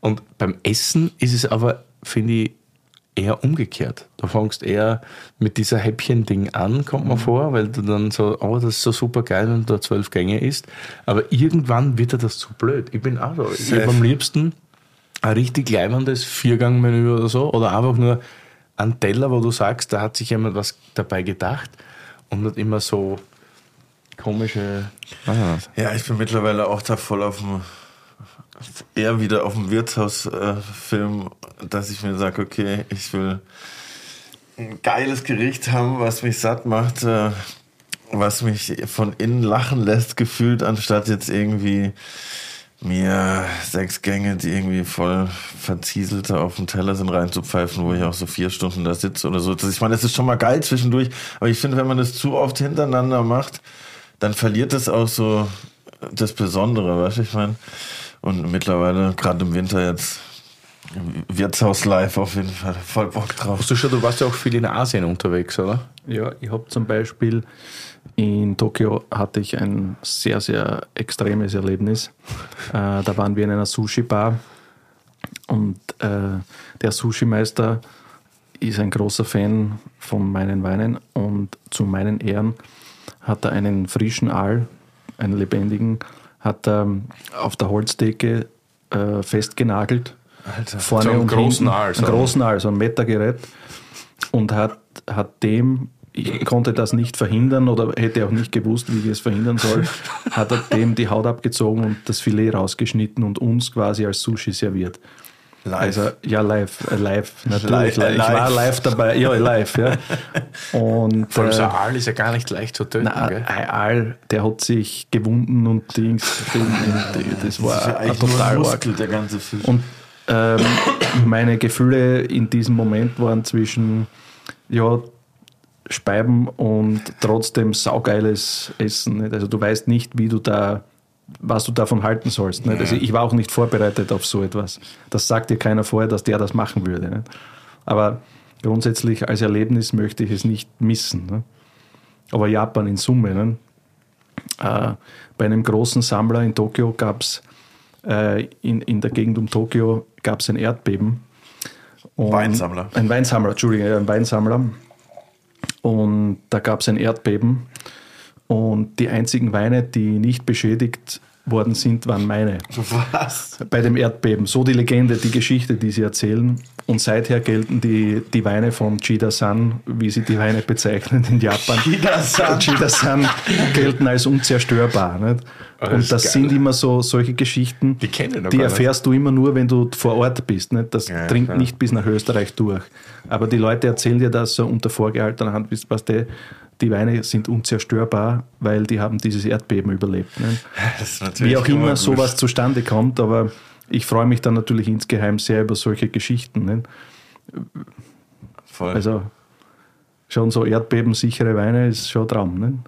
Und beim Essen ist es aber, finde ich, eher umgekehrt. Du fängst eher mit dieser Häppchen-Ding an, kommt mir vor, weil du dann so, oh, das ist so super geil, wenn du da zwölf Gänge isst. Aber irgendwann wird dir das zu blöd. Ich bin auch so. Ich habe am liebsten ein richtig leibendes Viergang-Menü oder so oder einfach nur einen Teller, wo du sagst, da hat sich jemand was dabei gedacht und nicht immer so komische. Ja, ich bin mittlerweile auch da voll auf dem, eher wieder auf dem Wirtshausfilm, dass ich mir sage, okay, ich will ein geiles Gericht haben, was mich satt macht, äh, was mich von innen lachen lässt, gefühlt, anstatt jetzt irgendwie mir sechs Gänge, die irgendwie voll verzieselt auf dem Teller sind, reinzupfeifen, wo ich auch so vier Stunden da sitze oder so. Das, ich meine, das ist schon mal geil zwischendurch, aber ich finde, wenn man das zu oft hintereinander macht, dann verliert es auch so das Besondere, weißt du, ich meine. Und mittlerweile, gerade im Winter jetzt, Wirtshaus live auf jeden Fall, voll Bock drauf. Hast du schon, du warst ja auch viel in Asien unterwegs, oder? Ja, ich habe zum Beispiel in Tokio hatte ich ein sehr, sehr extremes Erlebnis. Äh, da waren wir in einer Sushi-Bar und äh, der Sushi-Meister ist ein großer Fan von meinen Weinen und zu meinen Ehren hat er einen frischen Aal, einen lebendigen, hat er auf der Holzdecke äh, festgenagelt. Alter. Vorne So einen und großen hinten, Aal, so einen großen Aal, so ein Metergerät und hat, hat dem, ich konnte das nicht verhindern oder hätte auch nicht gewusst, wie wir es verhindern sollen, hat er dem die Haut abgezogen und das Filet rausgeschnitten und uns quasi als Sushi serviert. Live. Also ja, live, äh, live, natürlich. Live, äh, ich war live. live dabei, ja, live, ja. Und Vor allem so äh, ein Aal ist ja gar nicht leicht zu töten, na, gell? ein Aal, der hat sich gewunden und Dings, das war das ist ja ein nur total arg. Muskel, der ganze Fisch. Und ähm, meine Gefühle in diesem Moment waren zwischen ja, Speiben und trotzdem saugeiles Essen. Nicht? Also du weißt nicht, wie du da, was du davon halten sollst. Nicht? Also ich war auch nicht vorbereitet auf so etwas. Das sagt dir keiner vorher, dass der das machen würde. Nicht? Aber grundsätzlich als Erlebnis möchte ich es nicht missen. Ne? Aber Japan in Summe. Ne? Äh, bei einem großen Sammler in Tokio gab es äh, in, in der Gegend um Tokio gab es ein Erdbeben. Weinsammler. Ein Weinsammler, Entschuldigung, ein Weinsammler. Und da gab es ein Erdbeben. Und die einzigen Weine, die nicht beschädigt worden sind, waren meine. Was? Bei dem Erdbeben. So die Legende, die Geschichte, die sie erzählen. Und seither gelten die, die Weine von Chida-san, wie sie die Weine bezeichnen in Japan. Chida-san. Chida-san gelten als unzerstörbar. Nicht? Das Und das sind immer so solche Geschichten, Die kenne ich noch die erfährst du immer nur, wenn du vor Ort bist. Nicht? Das Ja, dringt klar. nicht bis nach Österreich durch. Aber die Leute erzählen dir das so unter vorgehaltener Hand, wisst was die, die Weine sind unzerstörbar, weil die haben dieses Erdbeben überlebt. Natürlich Wie auch immer sowas zustande kommt, aber ich freue mich dann natürlich insgeheim sehr über solche Geschichten. Nicht? Voll. Also schon so erdbebensichere Weine ist schon ein Traum. Nicht?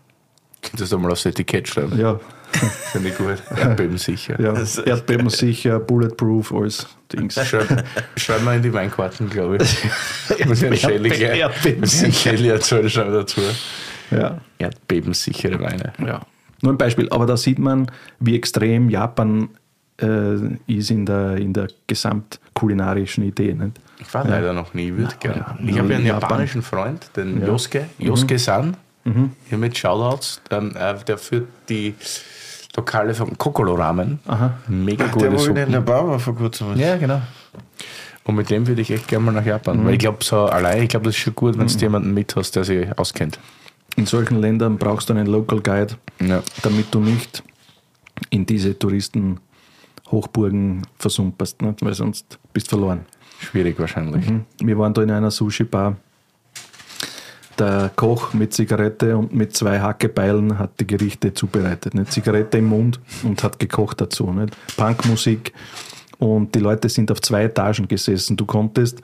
Könntest du mal aufs Etikett schreiben? Ja, Finde ich gut. Erdbeben sicher. ja. Erdbebensicher, bulletproof, alles Dings. Schreib, schreib mal in die Weinkarten, glaube ich. Mit den Shelly gleich. Erdbebensicher. Den Shelly dazu. Ja. Erdbebensichere Weine. Ja. Nur ein Beispiel, aber da sieht man, wie extrem Japan äh, ist in der, in der gesamtkulinarischen Idee. Nicht? Ich war leider noch nie, würde gerne. ja. Ich habe ja einen Japan. japanischen Freund, den Ja. Josuke, Josuke San, hier mit Shoutouts, ähm, äh, der führt die Lokale vom. Aha. Mega Ach, gute der, wo in der. Bar war vor kurzem. Ja, genau. Und mit dem würde ich echt gerne mal nach Japan. Weil ich glaube, so allein, ich glaube, das ist schon gut, wenn du jemanden mit hast, der sich auskennt. In solchen Ländern brauchst du einen Local Guide, Ja. damit du nicht in diese Touristenhochburgen versumperst, nicht? weil sonst bist du verloren. Schwierig wahrscheinlich. Wir waren da in einer Sushi-Bar. Der Koch mit Zigarette und mit zwei Hackebeilen hat die Gerichte zubereitet. Nicht? Zigarette im Mund und hat gekocht dazu. Nicht? Punkmusik und die Leute sind auf zwei Etagen gesessen. Du konntest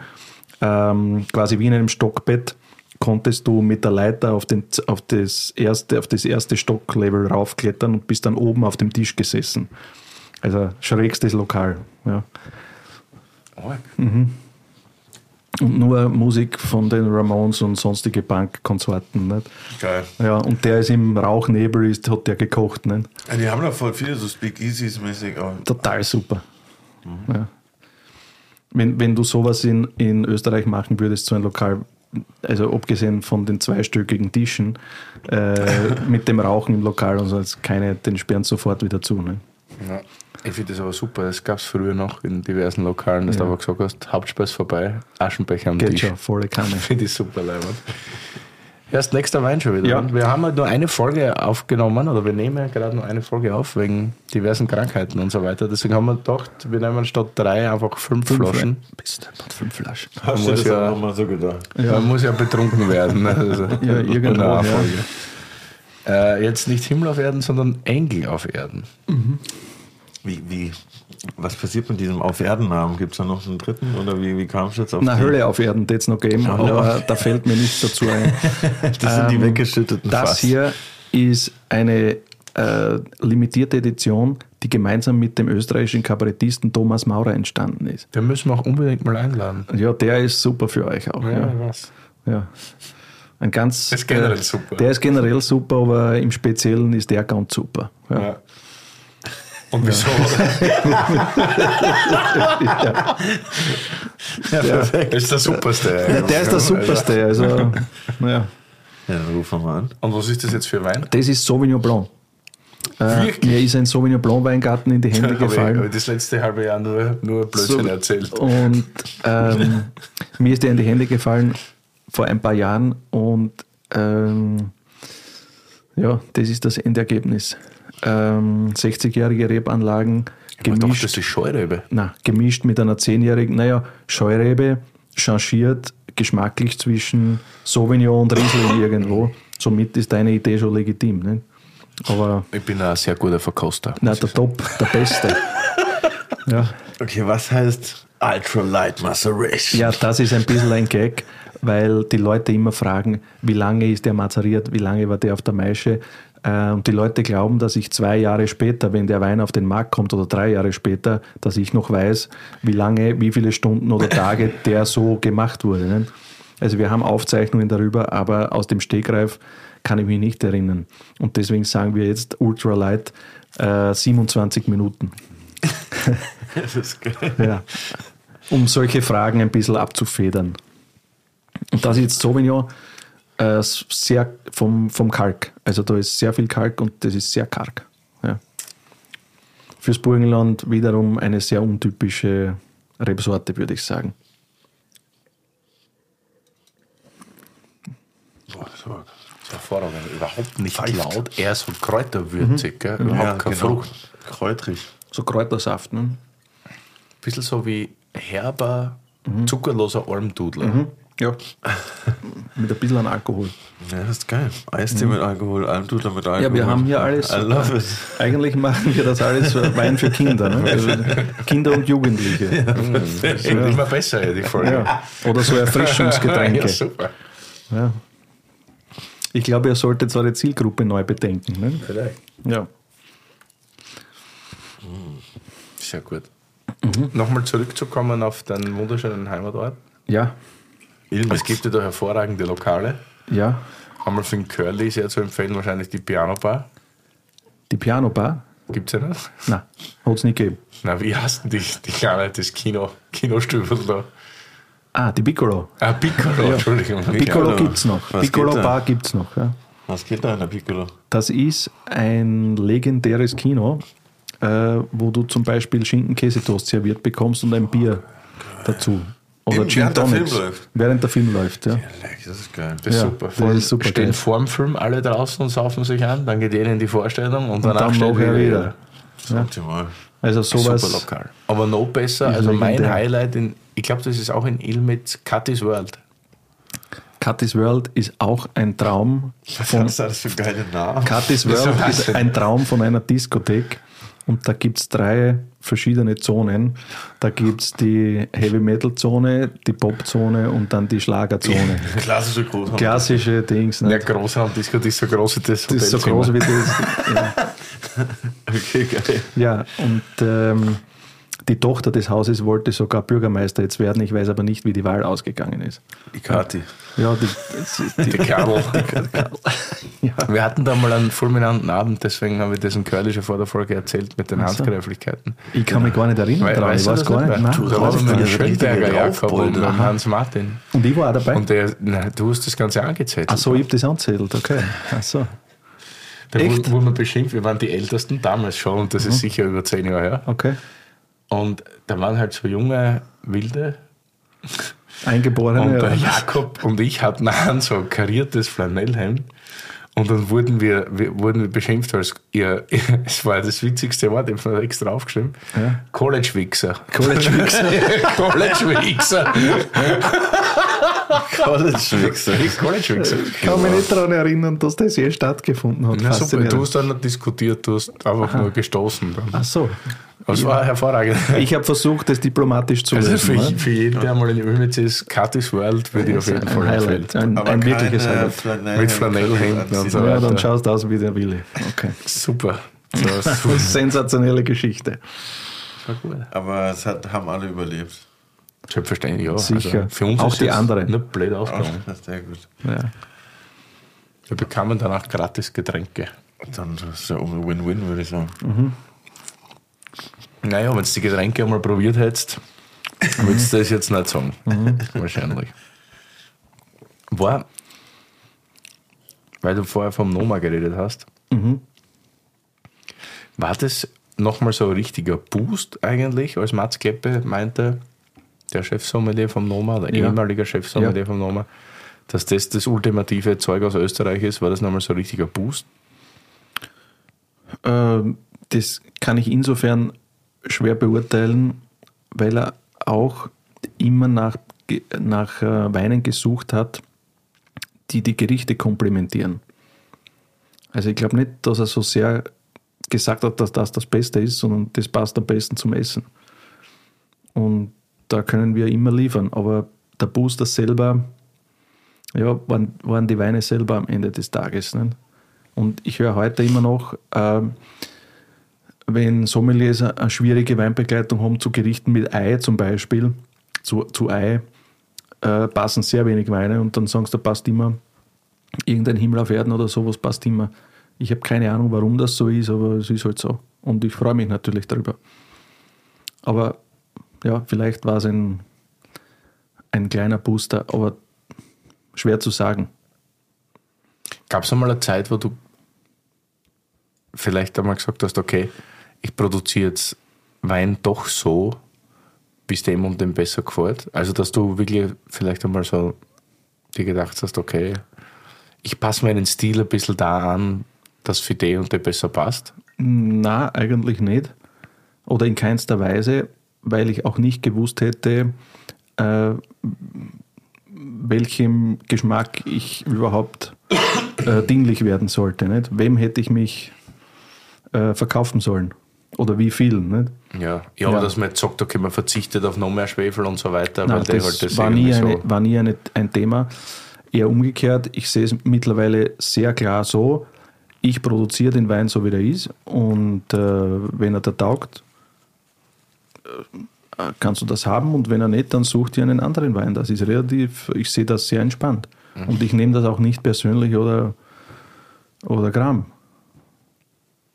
ähm, quasi wie in einem Stockbett konntest du mit der Leiter auf, den, auf, das erste, auf das erste Stocklevel raufklettern und bist dann oben auf dem Tisch gesessen. Also schrägstes Lokal. Ja. Und nur Musik von den Ramones und sonstige Punk-Konsorten. Nicht? Geil. Ja, und der ist im Rauchnebel, ist, hat der gekocht. Nicht? Ja, die haben da voll viele so Speakeasies mäßig. aber- Total super. Ja. Wenn, wenn du sowas in, in Österreich machen würdest, so ein Lokal, also abgesehen von den zweistöckigen Tischen, äh, mit dem Rauchen im Lokal und so, ist keine, den sperren sofort wieder zu. Ne? Ja. Ich finde das aber super. Das gab es früher noch in diversen Lokalen, dass Ja. du aber gesagt hast, Hauptspeis vorbei, Aschenbecher am Geht Tisch. schon, volle Kanne. Finde ich super, Leiband. Erst nächster Wein schon wieder. Ja. Wir haben halt nur eine Folge aufgenommen, oder wir nehmen ja gerade nur eine Folge auf, wegen diversen Krankheiten und so weiter. Deswegen haben wir gedacht, wir nehmen statt drei einfach fünf, Flaschen. Bist fünf Flaschen. Hast du muss das ja- auch nochmal so gedacht? Man muss ja betrunken werden. ne? Also, Ja, irgendwo, eine ja. Folge. Äh, jetzt nicht Himmel auf Erden, sondern Engel auf Erden. Wie, wie, was passiert mit diesem Auf-Erden-Namen? Gibt es da noch so einen dritten? Oder wie, wie kam es jetzt auf Na, die? Hölle auf Erden es noch geben, aber da fällt mir nichts dazu ein. Das sind die Ähm, weggeschütteten Das Fass. hier ist eine äh, limitierte Edition, die gemeinsam mit dem österreichischen Kabarettisten Thomas Maurer entstanden ist. Den müssen wir auch unbedingt mal einladen. Ja, der ist super für euch auch. Ja, was? ja. Ein ganz, Der ist generell äh, super. Der ist generell super, aber im Speziellen ist der ganz super. Ja. Ja. Und wieso? Ja, perfekt. Das ist der Superste. Ja, der ist der superste. Also, ja. Ja, dann rufen wir mal an. Und was ist das jetzt für Wein? Das ist Sauvignon Blanc. Äh, mir ist ein Sauvignon Blanc Weingarten in die Hände ich, gefallen. hab ich das letzte halbe Jahr nur, nur Blödsinn So- erzählt. Und ähm, mir ist der in die Hände gefallen vor ein paar Jahren und ähm, ja, das ist das Endergebnis. Ähm, 60-jährige Rebanlagen Ich dachte, gemischt, das ist Scheurebe. na, gemischt mit einer 10-jährigen, naja, Scheurebe, changiert, geschmacklich zwischen Sauvignon und Riesling irgendwo. Somit ist deine Idee schon legitim. Ne? Aber Ich bin ein sehr guter Verkoster. na, der Top, der Beste. ja. Okay, was heißt Ultralight Maceration? Ja, das ist ein bisschen ein Gag, weil die Leute immer fragen, wie lange ist der mazeriert, wie lange war der auf der Maische. Äh, Und die Leute glauben, dass ich zwei Jahre später, wenn der Wein auf den Markt kommt oder drei Jahre später, dass ich noch weiß, wie lange, wie viele Stunden oder Tage der so gemacht wurde. ne? Also wir haben Aufzeichnungen darüber, aber aus dem Stegreif kann ich mich nicht erinnern. Und deswegen sagen wir jetzt Ultralight äh, 27 Minuten. Das ist geil. Ja. Um solche Fragen ein bisschen abzufedern. Und das ist jetzt Sauvignon äh, sehr vom, vom Kalk. Also da ist sehr viel Kalk und das ist sehr karg. Ja. Fürs Burgenland wiederum eine sehr untypische Rebsorte, würde ich sagen. Boah, das war das war hervorragend. Überhaupt nicht laut, eher so kräuterwürzig. Gell? Überhaupt Ja, keine genau. Frucht. Kräutrig. So Kräutersaft, ne? bisschen so wie herber, zuckerloser Almdudler. Ja. mit ein bisschen an Alkohol. Ja, das ist geil. Eistee mit Alkohol, Almdudler mit Alkohol. Ja, wir haben hier alles. I love it. Eigentlich machen wir das alles für Wein für Kinder. Ne? Also Kinder und Jugendliche. Das wird immer besser, ja, die Folge. Ja. Oder so Erfrischungsgetränke. Ja, super. Ja. Ich glaube, ihr solltet eure Zielgruppe neu bedenken. Ne? Vielleicht. Ja. Sehr gut. Nochmal zurückzukommen auf deinen wunderschönen Heimatort. Ja. Es gibt ja da hervorragende Lokale. Ja. Einmal für den Curly sehr zu empfehlen, wahrscheinlich die Piano Bar. Die Piano Bar? Gibt es ja noch? Nein, hat es nicht gegeben. Na, wie heißt denn die, die kleine, das Kino, Kinostübel da? Ah, die Piccolo. Ah, Piccolo, Entschuldigung. Piccolo Piccolo. gibt es noch. Was Piccolo? Bar gibt es noch. Ja. Was geht da in der Piccolo? Das ist ein legendäres Kino, äh, wo du zum Beispiel Schinken-Käsetoast serviert bekommst und ein Bier dazu. Oder Eben, während der Tonics. Film läuft. Während der Film läuft, ja. Das ist geil. Das ist Ja, super. das Vor allem ist super stehen geil. vor dem Film alle draußen und saufen sich an, dann geht jeder in die Vorstellung und, Und danach dann steht wieder. wieder. Das ist optimal. Also Super sowas. lokal. Aber noch besser, also mein legendär. Highlight, in, ich glaube, das ist auch in Ilmitz, Cutty's World. Cutty's World ist auch ein Traum von Was ist das für geile Namen? Cutty's Das World ist ein Traum von einer Diskothek und da gibt es drei verschiedene Zonen. Da gibt es die Heavy Metal Zone, die Pop Zone und dann die Schlagerzone. Klassische Großhandel. Klassische Dings. Ja, Ne? Großraumdisco, das ist so groß wie das Das ist so groß wie das. Ja. Okay, geil. Ja, und ähm, die Tochter des Hauses wollte sogar Bürgermeister jetzt werden. Ich weiß aber nicht, wie die Wahl ausgegangen ist. Die Kati. Ja, die, die, Die Kerl. ja. Wir hatten da mal einen fulminanten Abend, deswegen habe ich das in Curly schon vor der Folge erzählt mit den Ach so. Handgreiflichkeiten. Ich kann mich gar nicht erinnern Weil-. Ich weißt du weiß gar nicht? Nein, Du, da gar mit dem Schönberger Jakob und dem. Hans Martin. Und ich war dabei. Und der, nein, du hast das Ganze angezettelt. Ach so, ich habe das anzählt, okay. Ach so. Da echt? wurden, wir beschimpft, wir waren die Ältesten damals schon und das ist sicher über zehn Jahre her. Okay. Und da waren halt so junge Wilde Eingeborene. und der ja. Jakob und ich hatten an so ein kariertes Flanellhemd und dann wurden wir, wir, wurden wir beschimpft als ihr, es war das witzigste Wort, ich habe es extra aufgeschrieben, Ja. College-Wichser. College-Wichser. College-Wichser. College-Wichser. College-Wichser. Ich kann mich nicht daran erinnern, dass das je stattgefunden hat. Ja, super. Du hast dann nicht diskutiert, du hast einfach nur gestoßen. Dann. Ach so. Das war hervorragend. Ich habe versucht, das diplomatisch zu Also lösen. für, ne? für jeden, der mal in Ölmitz ist, Cutty's World würde ich auf jeden ein Fall empfehlen. Ein, ein wirkliches Highlight. Mit Flanellhemden und so Ja, weiter. dann schaust du aus wie der Wille. Okay. Super. So, super. eine sensationelle Geschichte. War gut. Aber es hat, haben alle überlebt. Selbstverständlich, ja. Sicher. Also für uns Auch ist die anderen. Nicht blöd ausgegangen. das ist sehr gut. Ja. Wir bekamen danach gratis Getränke. Dann ist ja um Win-Win, würde ich sagen. Naja, wenn du die Getränke einmal probiert hättest, würdest du das jetzt nicht sagen. Wahrscheinlich. War, weil du vorher vom Noma geredet hast, war das nochmal so ein richtiger Boost eigentlich, als Mats Kleppe meinte, der Chefsommelier vom Noma, der Ja. ehemalige Chefsommelier Ja. vom Noma, dass das das ultimative Zeug aus Österreich ist, war das nochmal so ein richtiger Boost? Ähm, das kann ich insofern schwer beurteilen, weil er auch immer nach, nach äh, Weinen gesucht hat, die die Gerichte komplementieren. Also ich glaube nicht, dass er so sehr gesagt hat, dass das das Beste ist, sondern das passt am besten zum Essen. Und da können wir immer liefern. Aber der Booster selber, ja, waren, waren die Weine selber am Ende des Tages. Nicht? Und ich höre heute immer noch, ähm, wenn Sommeliers eine schwierige Weinbegleitung haben zu Gerichten mit Ei zum Beispiel, zu, zu Ei, äh, passen sehr wenig Weine und dann sagen sie, da passt immer irgendein Himmel auf Erden oder sowas, passt immer. Ich habe keine Ahnung, warum das so ist, aber es ist halt so. Und ich freue mich natürlich darüber. Aber ja, vielleicht war es ein, ein kleiner Booster, aber schwer zu sagen. Gab es einmal eine Zeit, wo du vielleicht einmal gesagt hast, okay, ich produziere jetzt Wein doch so, bis dem und dem besser gefällt? Also, dass du wirklich vielleicht einmal so dir gedacht hast, okay, ich passe meinen Stil ein bisschen da an, dass für den und den besser passt? Na, eigentlich nicht. Oder in keinster Weise, weil ich auch nicht gewusst hätte, äh, welchem Geschmack ich überhaupt äh, dienlich werden sollte. Nicht? Wem hätte ich mich äh, verkaufen sollen? Oder wie viel? Nicht? Ja, ja, aber Ja. dass man jetzt sagt, okay, man verzichtet auf noch mehr Schwefel und so weiter, Nein, das, halt das war, nie eine, war nie eine, ein Thema. Eher umgekehrt, ich sehe es mittlerweile sehr klar so, ich produziere den Wein so, wie er ist und äh, wenn er da taugt, kannst du das haben und wenn er nicht, dann such dir einen anderen Wein. Das ist relativ, ich sehe das sehr entspannt. Und ich nehme das auch nicht persönlich oder, oder Gramm.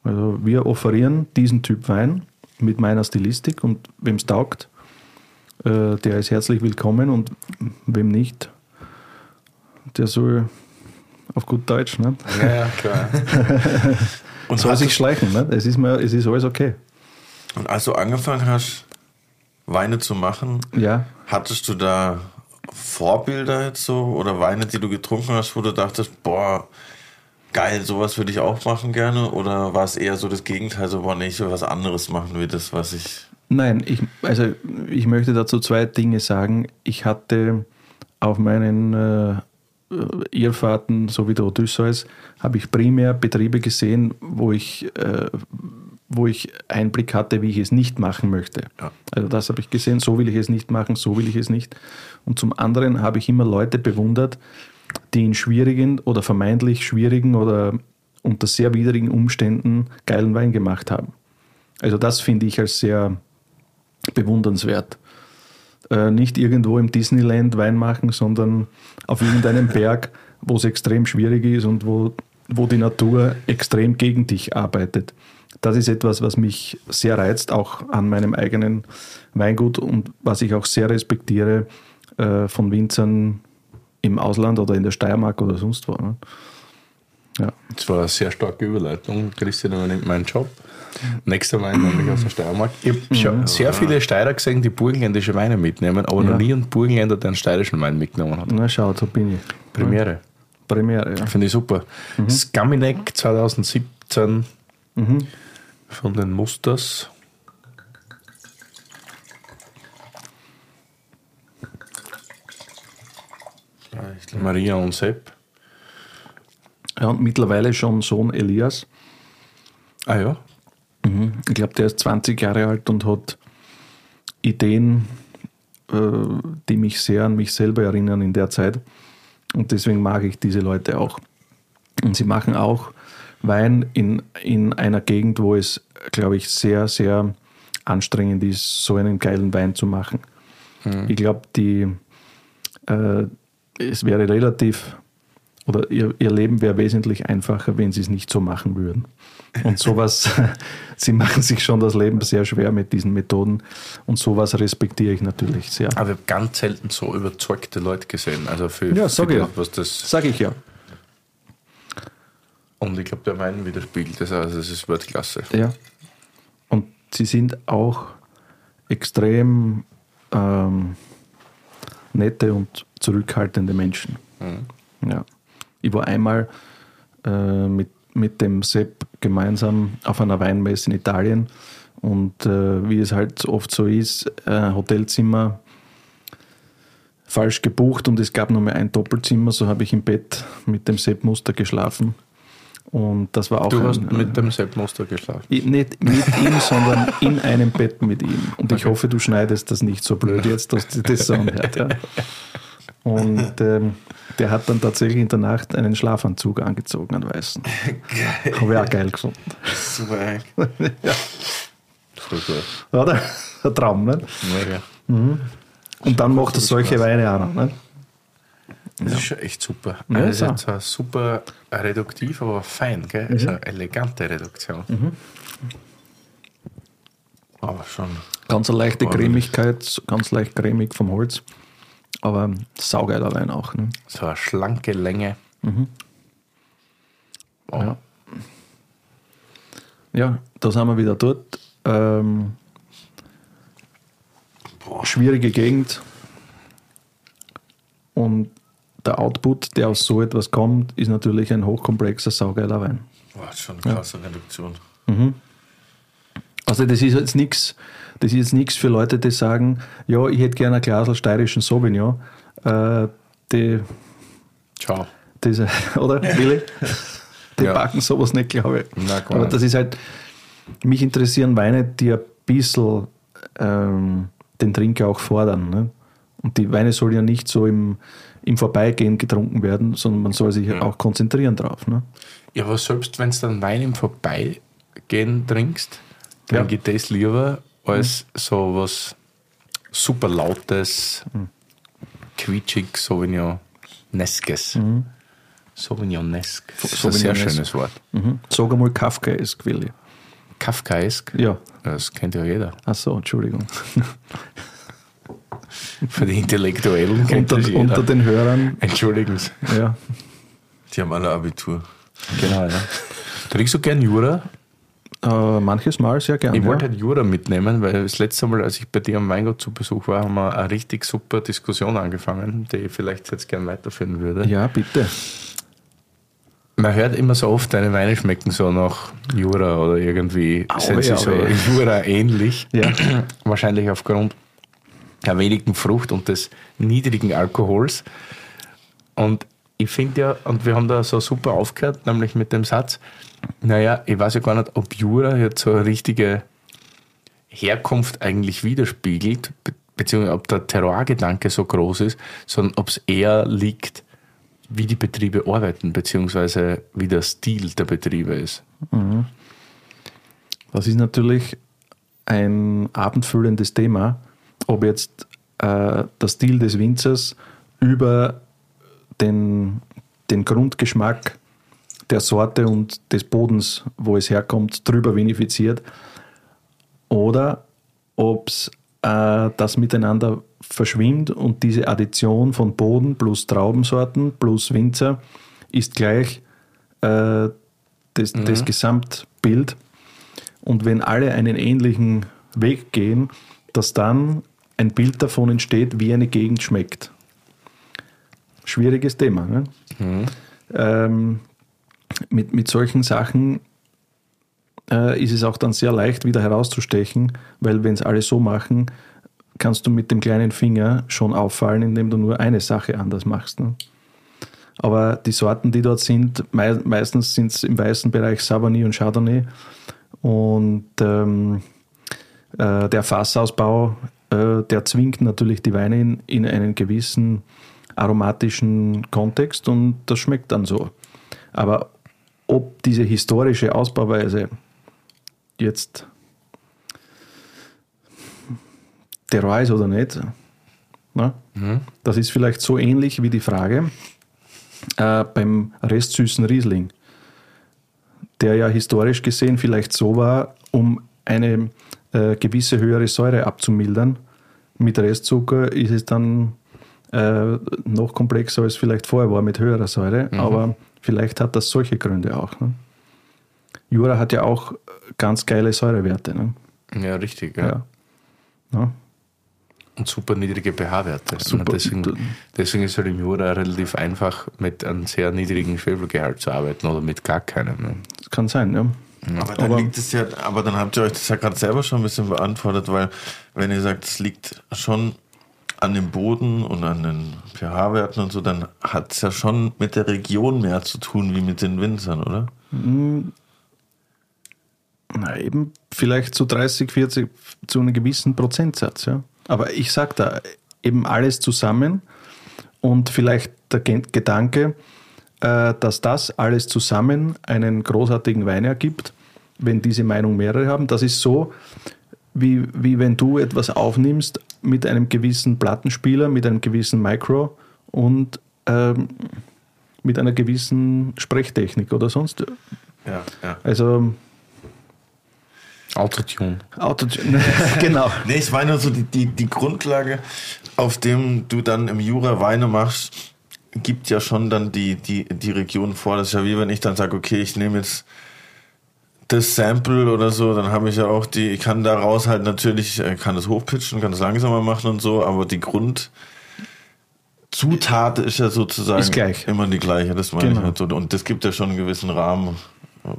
Also wir offerieren diesen Typ Wein mit meiner Stilistik und wem es taugt, äh, der ist herzlich willkommen und wem nicht, der soll auf gut Deutsch, ne? Ja, klar. Und, soll sich schleichen. Ne? Es, ist mir, es ist alles okay. Und als du angefangen hast, Weine zu machen, Ja, hattest du da Vorbilder jetzt so oder Weine, die du getrunken hast, wo du dachtest, boah, geil, sowas würde ich auch machen gerne? Oder war es eher so das Gegenteil, so, boah, nee, ich will was anderes machen, wie das, was ich. Nein, ich, also ich möchte dazu zwei Dinge sagen. Ich hatte auf meinen äh, Irrfahrten, so wie der Odysseus, habe ich primär Betriebe gesehen, wo ich, äh, wo ich Einblick hatte, wie ich es nicht machen möchte. Ja. Also das habe ich gesehen, so will ich es nicht machen, so will ich es nicht. Und zum anderen habe ich immer Leute bewundert, die in schwierigen oder vermeintlich schwierigen oder unter sehr widrigen Umständen geilen Wein gemacht haben. Also das finde ich als sehr bewundernswert. Äh, nicht irgendwo im Disneyland Wein machen, sondern auf irgendeinem Berg, wo es extrem schwierig ist und wo, wo die Natur extrem gegen dich arbeitet. Das ist etwas, was mich sehr reizt, auch an meinem eigenen Weingut und was ich auch sehr respektiere äh, von Winzern im Ausland oder in der Steiermark oder sonst wo. Ne? Ja. Das war eine sehr starke Überleitung. Christian übernimmt meinen Job. Nächster Wein nämlich aus der Steiermark. Ich habe schon sehr viele Steirer gesehen, die burgenländische Weine mitnehmen, aber Ja. noch nie einen Burgenländer, der einen steirischen Wein mitgenommen hat. Na schau, so bin ich. Premiere. Premiere, ja. Finde ich super. Skaminek 2017 von den Musters. Maria und Sepp. ja. Und mittlerweile schon Sohn Elias. Ah ja. Ich glaube, der ist 20 Jahre alt und hat Ideen, äh, die mich sehr an mich selber erinnern in der Zeit. Und deswegen mag ich diese Leute auch. Und sie machen auch Wein in, in einer Gegend, wo es, glaube ich, sehr, sehr anstrengend ist, so einen geilen Wein zu machen. Ich glaube, die äh, es wäre relativ oder ihr, ihr Leben wäre wesentlich einfacher, wenn sie es nicht so machen würden. Und sowas, sie machen sich schon das Leben sehr schwer mit diesen Methoden und sowas respektiere ich natürlich sehr. Aber ich habe ganz selten so überzeugte Leute gesehen. Also für, Ja, sag für ich das, ja. was das. Sage ich ja. Und ich glaube, der Wein widerspiegelt das. Also es ist Weltklasse. Ja. Und sie sind auch extrem ähm, nette und zurückhaltende Menschen. Ja. Ich war einmal äh, mit, mit dem Sepp gemeinsam auf einer Weinmesse in Italien und äh, wie es halt oft so ist, äh, Hotelzimmer falsch gebucht und es gab nur mehr ein Doppelzimmer, so habe ich im Bett mit dem Sepp Muster geschlafen. Und das war auch Du ein, hast mit dem Sepp Muster geschlafen. ich- Nicht mit ihm, sondern in einem Bett mit ihm. Und ich hoffe, du schneidest das nicht so blöd jetzt, dass du das so anhört. Ja. Und ähm, der hat dann tatsächlich in der Nacht einen Schlafanzug angezogen, einen weißen. Habe ich auch geil gefunden. Super. ey. So gut. Oder? Ein Traum, ne? Mega. Und dann macht er solche Weine auch noch. Ne? Das ist schon echt super. Ja, Also jetzt ein super reduktiv, aber fein. Gell? Das ist eine elegante Reduktion. Aber schon. Ganz eine leichte Ordentlich. Cremigkeit, ganz leicht cremig vom Holz. Aber saugeiler Wein auch. Ne? So eine schlanke Länge. Wow. Ja. Ja, da sind wir wieder dort. Ähm, schwierige Gegend. Und der Output, der aus so etwas kommt, ist natürlich ein hochkomplexer, saugeiler Wein. Boah, schon eine klasse Reduktion. Also das ist jetzt nichts, das ist jetzt nichts für Leute, die sagen, ja, ich hätte gerne ein Glas steirischen Sauvignon. Äh, die, Ciao. das, oder, Willi? Die Ja. backen sowas nicht, glaube ich. Na, Aber das ist halt, mich interessieren Weine, die ein bisschen ähm, den Trinker auch fordern. Ne? Und die Weine sollen ja nicht so im, im Vorbeigehen getrunken werden, sondern man soll sich auch konzentrieren drauf. Ne? Ja, aber selbst wenn du dann Wein im Vorbeigehen trinkst, dann Ja. geht das lieber als so was super lautes, quietschig Sauvignon Neskes. Sauvignon Nesk. Das ist ein sehr schönes Wort. Mhm. Sag einmal Kafkaesk, Willi. Kafkaesk. Ja, Das kennt ja jeder. ach so, Entschuldigung. Für die Intellektuellen unter, unter den Hörern, Entschuldigen Sie. ja. Die haben alle Abitur. Genau, ja. Trinkst du gern Jura? Äh, manches Mal sehr gerne. Ich wollte ja. halt Jura mitnehmen, weil das letzte Mal, als ich bei dir am Weingut zu Besuch war, haben wir eine richtig super Diskussion angefangen, die ich vielleicht jetzt gern weiterführen würde. ja, bitte. Man hört immer so oft, deine Weine schmecken so nach Jura oder irgendwie sind sie ja, so ja. Jura ähnlich. Ja. Wahrscheinlich aufgrund der wenigen Frucht und des niedrigen Alkohols. Und ich finde ja, und wir haben da so super aufgehört, nämlich mit dem Satz, naja, ich weiß ja gar nicht, ob Jura jetzt so eine richtige Herkunft eigentlich widerspiegelt, be beziehungsweise ob der Terroir-Gedanke so groß ist, sondern ob es eher liegt, wie die Betriebe arbeiten, beziehungsweise wie der Stil der Betriebe ist. Das ist natürlich ein abendfüllendes Thema, ob jetzt äh, der Stil des Winzers über den, den Grundgeschmack der Sorte und des Bodens, wo es herkommt, drüber vinifiziert oder ob es äh, das miteinander verschwimmt und diese Addition von Boden plus Traubensorten plus Winzer ist gleich äh, das, das Gesamtbild. Und wenn alle einen ähnlichen Weg gehen, dass dann ein Bild davon entsteht, wie eine Gegend schmeckt. Schwieriges Thema. Ne? Ähm, mit, mit solchen Sachen äh, ist es auch dann sehr leicht wieder herauszustechen, weil wenn es alle so machen, kannst du mit dem kleinen Finger schon auffallen, indem du nur eine Sache anders machst. Ne? Aber die Sorten, die dort sind, mei meistens sind es im weißen Bereich Savagny und Chardonnay. Und ähm, äh, der Fassausbau, äh, der zwingt natürlich die Weine in, in einen gewissen aromatischen Kontext und das schmeckt dann so. Aber ob diese historische Ausbauweise jetzt Terroir ist oder nicht, ne? das ist vielleicht so ähnlich wie die Frage äh, beim restsüßen Riesling, der ja historisch gesehen vielleicht so war, um eine äh, gewisse höhere Säure abzumildern. Mit Restzucker ist es dann äh, noch komplexer als vielleicht vorher war mit höherer Säure, aber vielleicht hat das solche Gründe auch. Ne? Jura hat ja auch ganz geile Säurewerte. Ne? Ja, richtig. Ja. Ja. Ja. Und super niedrige pH-Werte. Super. Deswegen, deswegen ist halt im Jura relativ einfach, mit einem sehr niedrigen Schwefelgehalt zu arbeiten oder mit gar keinem. Ne? Das kann sein, ja. Aber dann liegt es ja, aber dann habt ihr euch das ja gerade selber schon ein bisschen beantwortet, weil wenn ihr sagt, es liegt schon an dem Boden und an den pH-Werten und so, dann hat es ja schon mit der Region mehr zu tun wie mit den Winzern, oder? Na, eben vielleicht zu 30, 40, zu einem gewissen Prozentsatz, ja. Aber ich sage da, eben alles zusammen und vielleicht der Gedanke, dass das alles zusammen einen großartigen Wein ergibt, wenn diese Meinung mehrere haben. Das ist so, wie, wie wenn du etwas aufnimmst mit einem gewissen Plattenspieler, mit einem gewissen Micro und ähm, mit einer gewissen Sprechtechnik oder sonst. Ja, ja. Also Autotune. Auto genau. Nee, ich meine nur so die, die, die Grundlage, auf dem du dann im Jura Weine machst, gibt ja schon dann die, die, die Region vor. Das ist ja wie wenn ich dann sage, okay, ich nehme jetzt das Sample oder so, dann habe ich ja auch die, ich kann daraus halt natürlich, äh, kann das hochpitchen, kann das langsamer machen und so, aber die Grundzutat ist ja sozusagen Ist gleich. immer die gleiche, das meine Genau. ich halt so. Und das gibt ja schon einen gewissen Rahmen,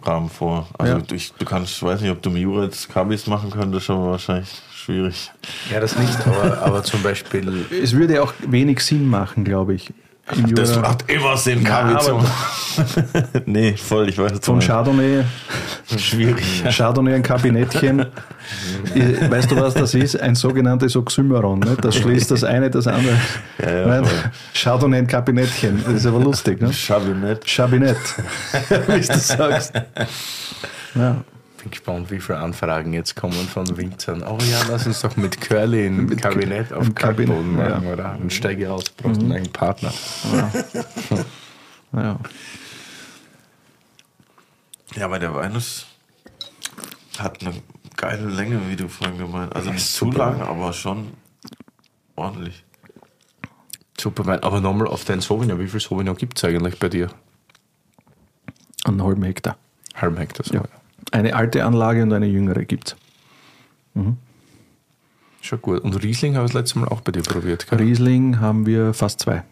Rahmen vor. Also Ja. du, ich, du kannst, ich weiß nicht, ob du im Jura jetzt Kabis machen könntest, aber wahrscheinlich schwierig. Ja, das nicht, aber, aber zum Beispiel Es würde auch wenig Sinn machen, glaube ich. Im Das Jura. macht immer Sinn, machen. nee, voll, ich weiß jetzt Vom Chardonnay, Schwierig. Chardonnay ein Kabinettchen. Weißt du, was das ist? Ein sogenanntes Oxymoron. Ne? Das schließt das eine, das andere. Ja, ja. Chardonnay ein Kabinettchen. Das ist aber lustig. Ne? Chabinett. Chabinett, wie du sagst. Ja. Bin gespannt, wie viele Anfragen jetzt kommen von Winzern. Oh ja, lass uns doch mit Curly im Kabinett auf Kalkboden machen, ja. oder? Und steige aus, brauchst einen eigenen Partner. Ja. Ja, aber der Wein ist, hat eine geile Länge, wie du vorhin gemeint Also nicht zu lang, aber schon ordentlich. Super Wein. Aber nochmal auf dein Sauvignon. Wie viel Sauvignon gibt es eigentlich bei dir? Einen halben Hektar. Halb Hektar Ja. Eine alte Anlage und eine jüngere gibt Schon gut. Und Riesling habe ich das letzte Mal auch bei dir probiert. Gell? Riesling haben wir fast zwei.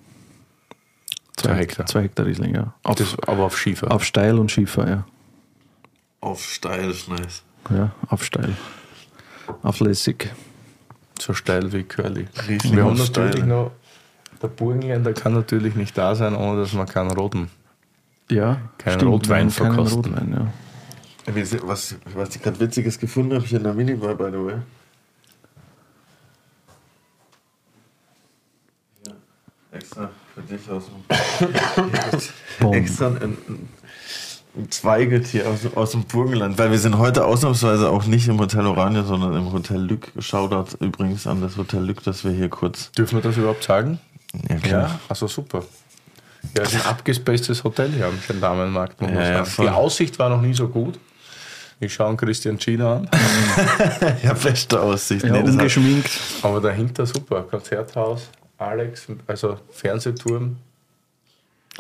Zwei, Hektar. Zwei Hektar Riesling, ja. Auf, Das, aber auf Schiefer. auf Steil und Schiefer, ja. Auf steil ist nice. Ja, auf Steil. Auf lässig. so steil wie Curly. Riesling Wir haben natürlich Steil. noch, der Burgenländer kann natürlich nicht da sein, ohne dass man keinen roten. Ja, Keinen stimmt, Rotwein verkosten. Rotwein, ja. Was, was ich gerade Witziges gefunden habe, hier in der Minibar, by the way. Ja, extra für dich aus dem. Extra ein, ein, ein Zweiget hier aus, aus dem Burgenland, weil wir sind heute ausnahmsweise auch nicht im Hotel Oranje, sondern im Hotel Lück. Shoutout übrigens an das Hotel Lück, dass wir hier kurz. Dürfen wir das überhaupt sagen? Ja, Ja, also super. Ja, es ist ein abgespacedes Hotel hier am Gendarmenmarkt, muss man Ja, ja. Die Aussicht war noch nie so gut. Ich schaue Christian China an, ja, beste Aussicht. Ja, Nee, hat- ungeschminkt. aber dahinter super. Konzerthaus, Alex, also Fernsehturm.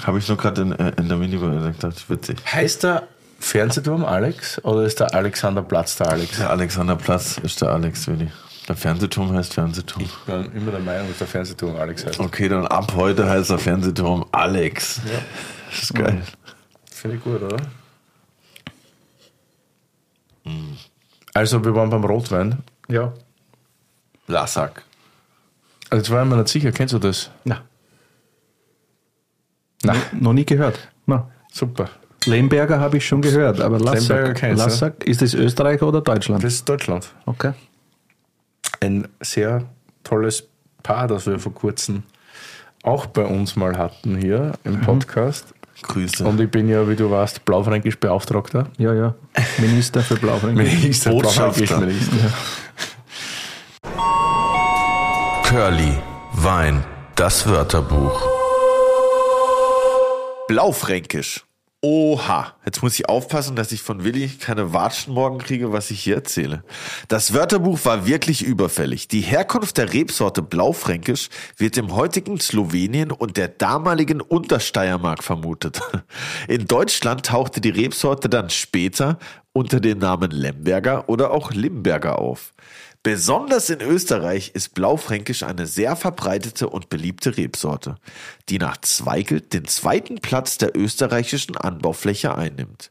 Habe ich nur gerade in, äh, in der Minibar gedacht, witzig. Heißt der Fernsehturm Alex oder ist der Alexanderplatz der Alex? Der Alexanderplatz ist der Alex, Willi. Der Fernsehturm heißt Fernsehturm. Ich bin immer der Meinung, dass der Fernsehturm Alex heißt. Okay, dann ab heute heißt der Fernsehturm Alex. Ja. Das ist geil. Finde ich gut, oder? Also, wir waren beim Rotwein. Ja. Lassack. Also, jetzt war ich mir nicht sicher, kennst du das? Na, Na, noch nie gehört. Na. super. Lemberger habe ich schon gehört, aber Lemberger Lassack? Lassack ist das Österreich oder Deutschland? Das ist Deutschland. Okay. Ein sehr tolles Paar, das wir vor kurzem auch bei uns mal hatten hier im Podcast. Grüße. Und ich bin ja, wie du weißt, blaufränkisch Beauftragter. Ja, ja. Minister für Blaufränkisch. Minister, Botschafter. blaufränkisch Minister. Curly, Wein, das Wörterbuch. Blaufränkisch. Oha, jetzt muss ich aufpassen, dass ich von Willi keine Watschen morgen kriege, was ich hier erzähle. Das Wörterbuch war wirklich überfällig. Die Herkunft der Rebsorte Blaufränkisch wird im heutigen Slowenien und der damaligen Untersteiermark vermutet. In Deutschland tauchte die Rebsorte dann später unter dem Namen Lemberger oder auch Limberger auf. Besonders in Österreich ist Blaufränkisch eine sehr verbreitete und beliebte Rebsorte, die nach Zweigelt den zweiten Platz der österreichischen Anbaufläche einnimmt.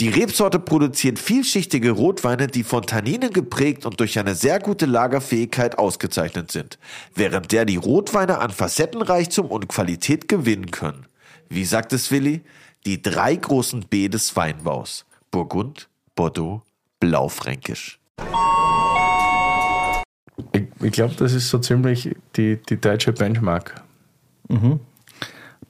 Die Rebsorte produziert vielschichtige Rotweine, die von Tanninen geprägt und durch eine sehr gute Lagerfähigkeit ausgezeichnet sind, während der die Rotweine an Facettenreichtum und Qualität gewinnen können. Wie sagt es Willi? Die drei großen B des Weinbaus. Burgund, Bordeaux, Blaufränkisch. Ich, ich glaube, das ist so ziemlich die, die deutsche Benchmark.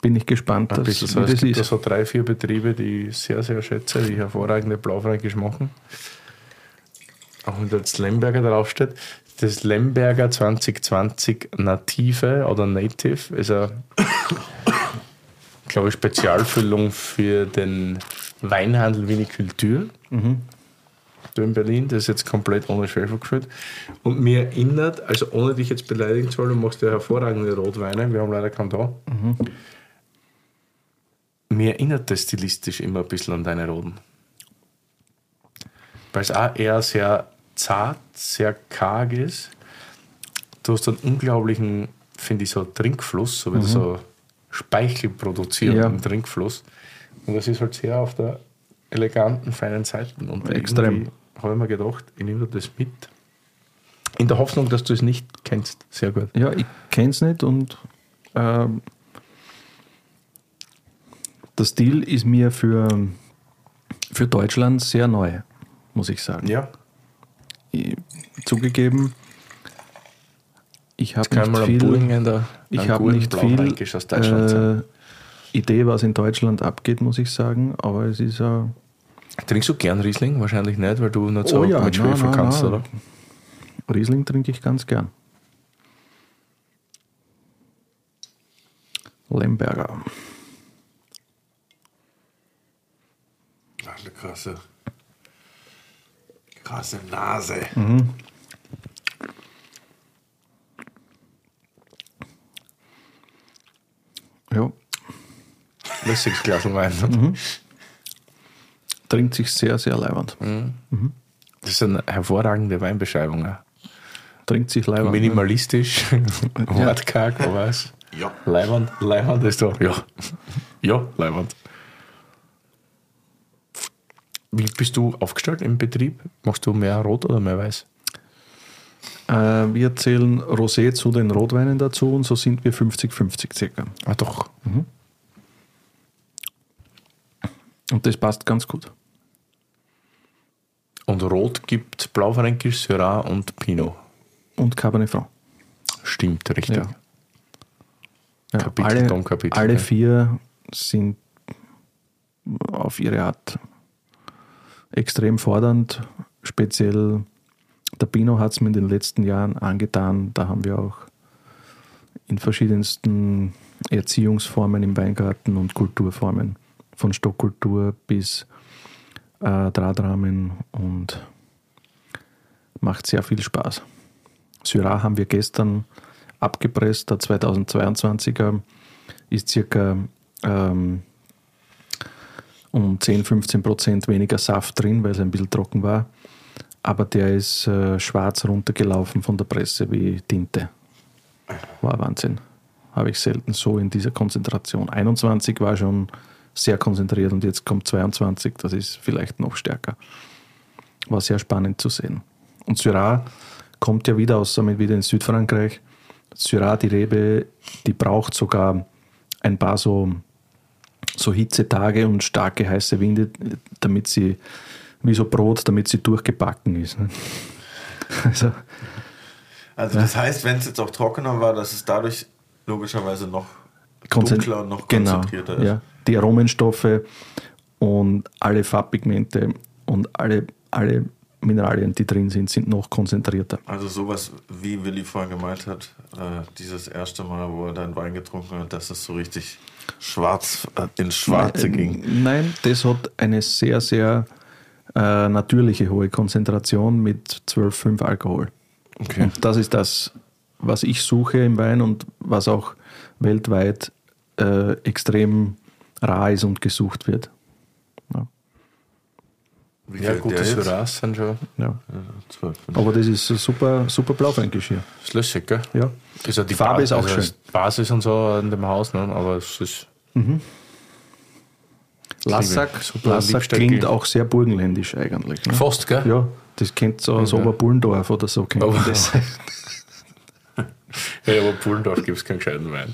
Bin ich gespannt, dass, wie so. Es das gibt da ist. so drei, vier Betriebe, die ich sehr, sehr schätze, die hervorragende Blaufränkisch machen. Auch wenn da jetzt Lemberger draufsteht. Das Lemberger 2020 Native oder Native ist eine, glaube ich, Spezialfüllung für den Weinhandel Vinikultur. Da in Berlin, das ist jetzt komplett ohne Schwefel gefüllt. Und mir erinnert, also ohne dich jetzt beleidigen zu wollen, du machst ja hervorragende Rotweine, wir haben leider keinen da. Mir erinnert das stilistisch immer ein bisschen an deine Roten. Weil es auch eher sehr zart, sehr karg ist. Du hast einen unglaublichen, finde ich, so Trinkfluss, so wie so Speichel produzierenden Ja. Trinkfluss. Und das ist halt sehr auf der eleganten, feinen Seite. Und Extrem. Habe ich mir gedacht, ich nehme das mit. In der Hoffnung, dass du es nicht kennst. Sehr gut. Ja, ich kenne es nicht und ähm, der Stil ist mir für, für Deutschland sehr neu, muss ich sagen. Ja, Ich, zugegeben, ich habe nicht viel, ich guten nicht viel äh, Idee, was in Deutschland abgeht, muss ich sagen. Aber es ist äh, Trinkst du gern Riesling? Wahrscheinlich nicht, weil du nicht so Oh ja, mit Schwefel nein, kannst, nein. oder? Riesling trinke ich ganz gern. Lemberger. Eine krasse, krasse Nase. Ja, Lässiges Glas Wein. Mhm. Trinkt sich sehr, sehr leibend. Das ist eine hervorragende Weinbeschreibung. Trinkt sich leibend. Minimalistisch, wortkarg, aber was? Ja. Leiband, Leiband ist doch, ja. Ja, Leibwand. Wie bist du aufgestellt im Betrieb? Machst du mehr Rot oder mehr Weiß? Äh, wir zählen Rosé zu den Rotweinen dazu und so sind wir 50-50 circa. Ah, doch. Und das passt ganz gut. Und Rot gibt Blaufränkisch, Syrah und Pinot. Und Cabernet Franc. Stimmt, richtig. Ja. Ja, Kapitel, alle, Domkapitel, alle ja. vier sind auf ihre Art extrem fordernd. Speziell der Pinot hat es mir in den letzten Jahren angetan. Da haben wir auch in verschiedensten Erziehungsformen im Weingarten und Kulturformen, von Stockkultur bis äh, Drahtrahmen und macht sehr viel Spaß. Syrah haben wir gestern abgepresst. Der 2022er ist circa ähm, um 10, 15 Prozent weniger Saft drin, weil es ein bisschen trocken war. Aber der ist äh, schwarz runtergelaufen von der Presse wie Tinte. War Wahnsinn. Habe ich selten so in dieser Konzentration. 21 war schon sehr konzentriert und jetzt kommt 22, das ist vielleicht noch stärker. War sehr spannend zu sehen. Und Syrah kommt ja wieder aus, damit wieder in Südfrankreich. Syrah, die Rebe, die braucht sogar ein paar so, so Hitzetage und starke heiße Winde, damit sie, wie so Brot, damit sie durchgebacken ist. ne? Also, Also das heißt, wenn es jetzt auch trockener war, dass es dadurch logischerweise noch dunkler und noch genau, konzentrierter ist. Ja, die Aromenstoffe und alle Farbpigmente und alle, alle Mineralien, die drin sind, sind noch konzentrierter. Also sowas, wie Willi vorhin gemeint hat, äh, dieses erste Mal, wo er deinen Wein getrunken hat, dass es so richtig schwarz äh, ins Schwarze Nein, ging. Nein, das hat eine sehr, sehr äh, natürliche hohe Konzentration mit 12,5 Alkohol. Okay. Und das ist das, was ich suche im Wein und was auch weltweit äh, extrem rar ist und gesucht wird. Ja. Wie Ja, viel gute der jetzt? Syrahs sind schon Ja. Ja. Aber das ist super, super Blaufränkisch hier. schlüssig, gell? Ja. Ist ja die Farbe ist auch also schön. Basis und so in dem Haus, ne? aber es ist Lassack, Super Lassack Liebstöckel. klingt auch sehr burgenländisch eigentlich. Ne? fast, gell? Ja, das kennt so aus Oberbullendorf oder so. Kennt Aber das. Ja, aber Pullendorf gibt es keinen gescheiten Wein.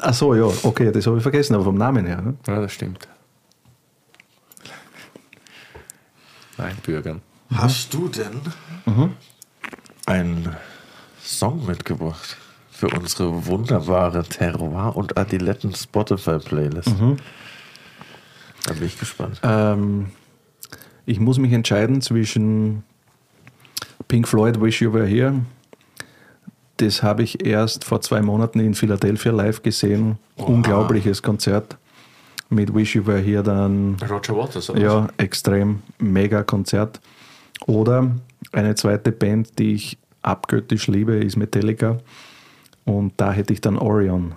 Ach so, ja, okay, das habe ich vergessen, aber vom Namen her. Ne? Ja, das stimmt. Nein, Bürgern. Hast du denn einen Song mitgebracht für unsere wunderbare Terroir- und Adiletten Spotify-Playlist? Da bin ich gespannt. Ähm, ich muss mich entscheiden zwischen Pink Floyd, Wish You Were Here. Das habe ich erst vor zwei Monaten in Philadelphia live gesehen. Unglaubliches Konzert. Mit Wish You Were Here dann Roger Waters, oder? Ja, extrem mega Konzert. Oder eine zweite Band, die ich abgöttisch liebe, ist Metallica. Und da hätte ich dann Orion.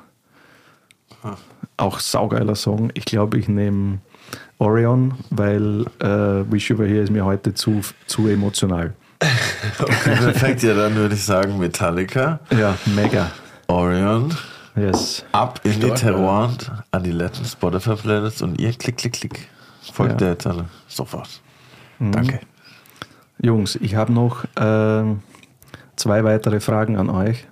Auch saugeiler Song. Ich glaube, ich nehme Orion, weil äh, Wish You Were Here ist mir heute zu, zu emotional. Okay, perfekt. Ja, dann würde ich sagen Metallica, Ja, mega. Orion, Yes. ab in die Terroir- und Adiletten Spotify-Playlist und ihr klick, klick, klick. Folgt Ja. der jetzt alle sofort. Danke. Jungs, ich habe noch ähm, zwei weitere Fragen an euch.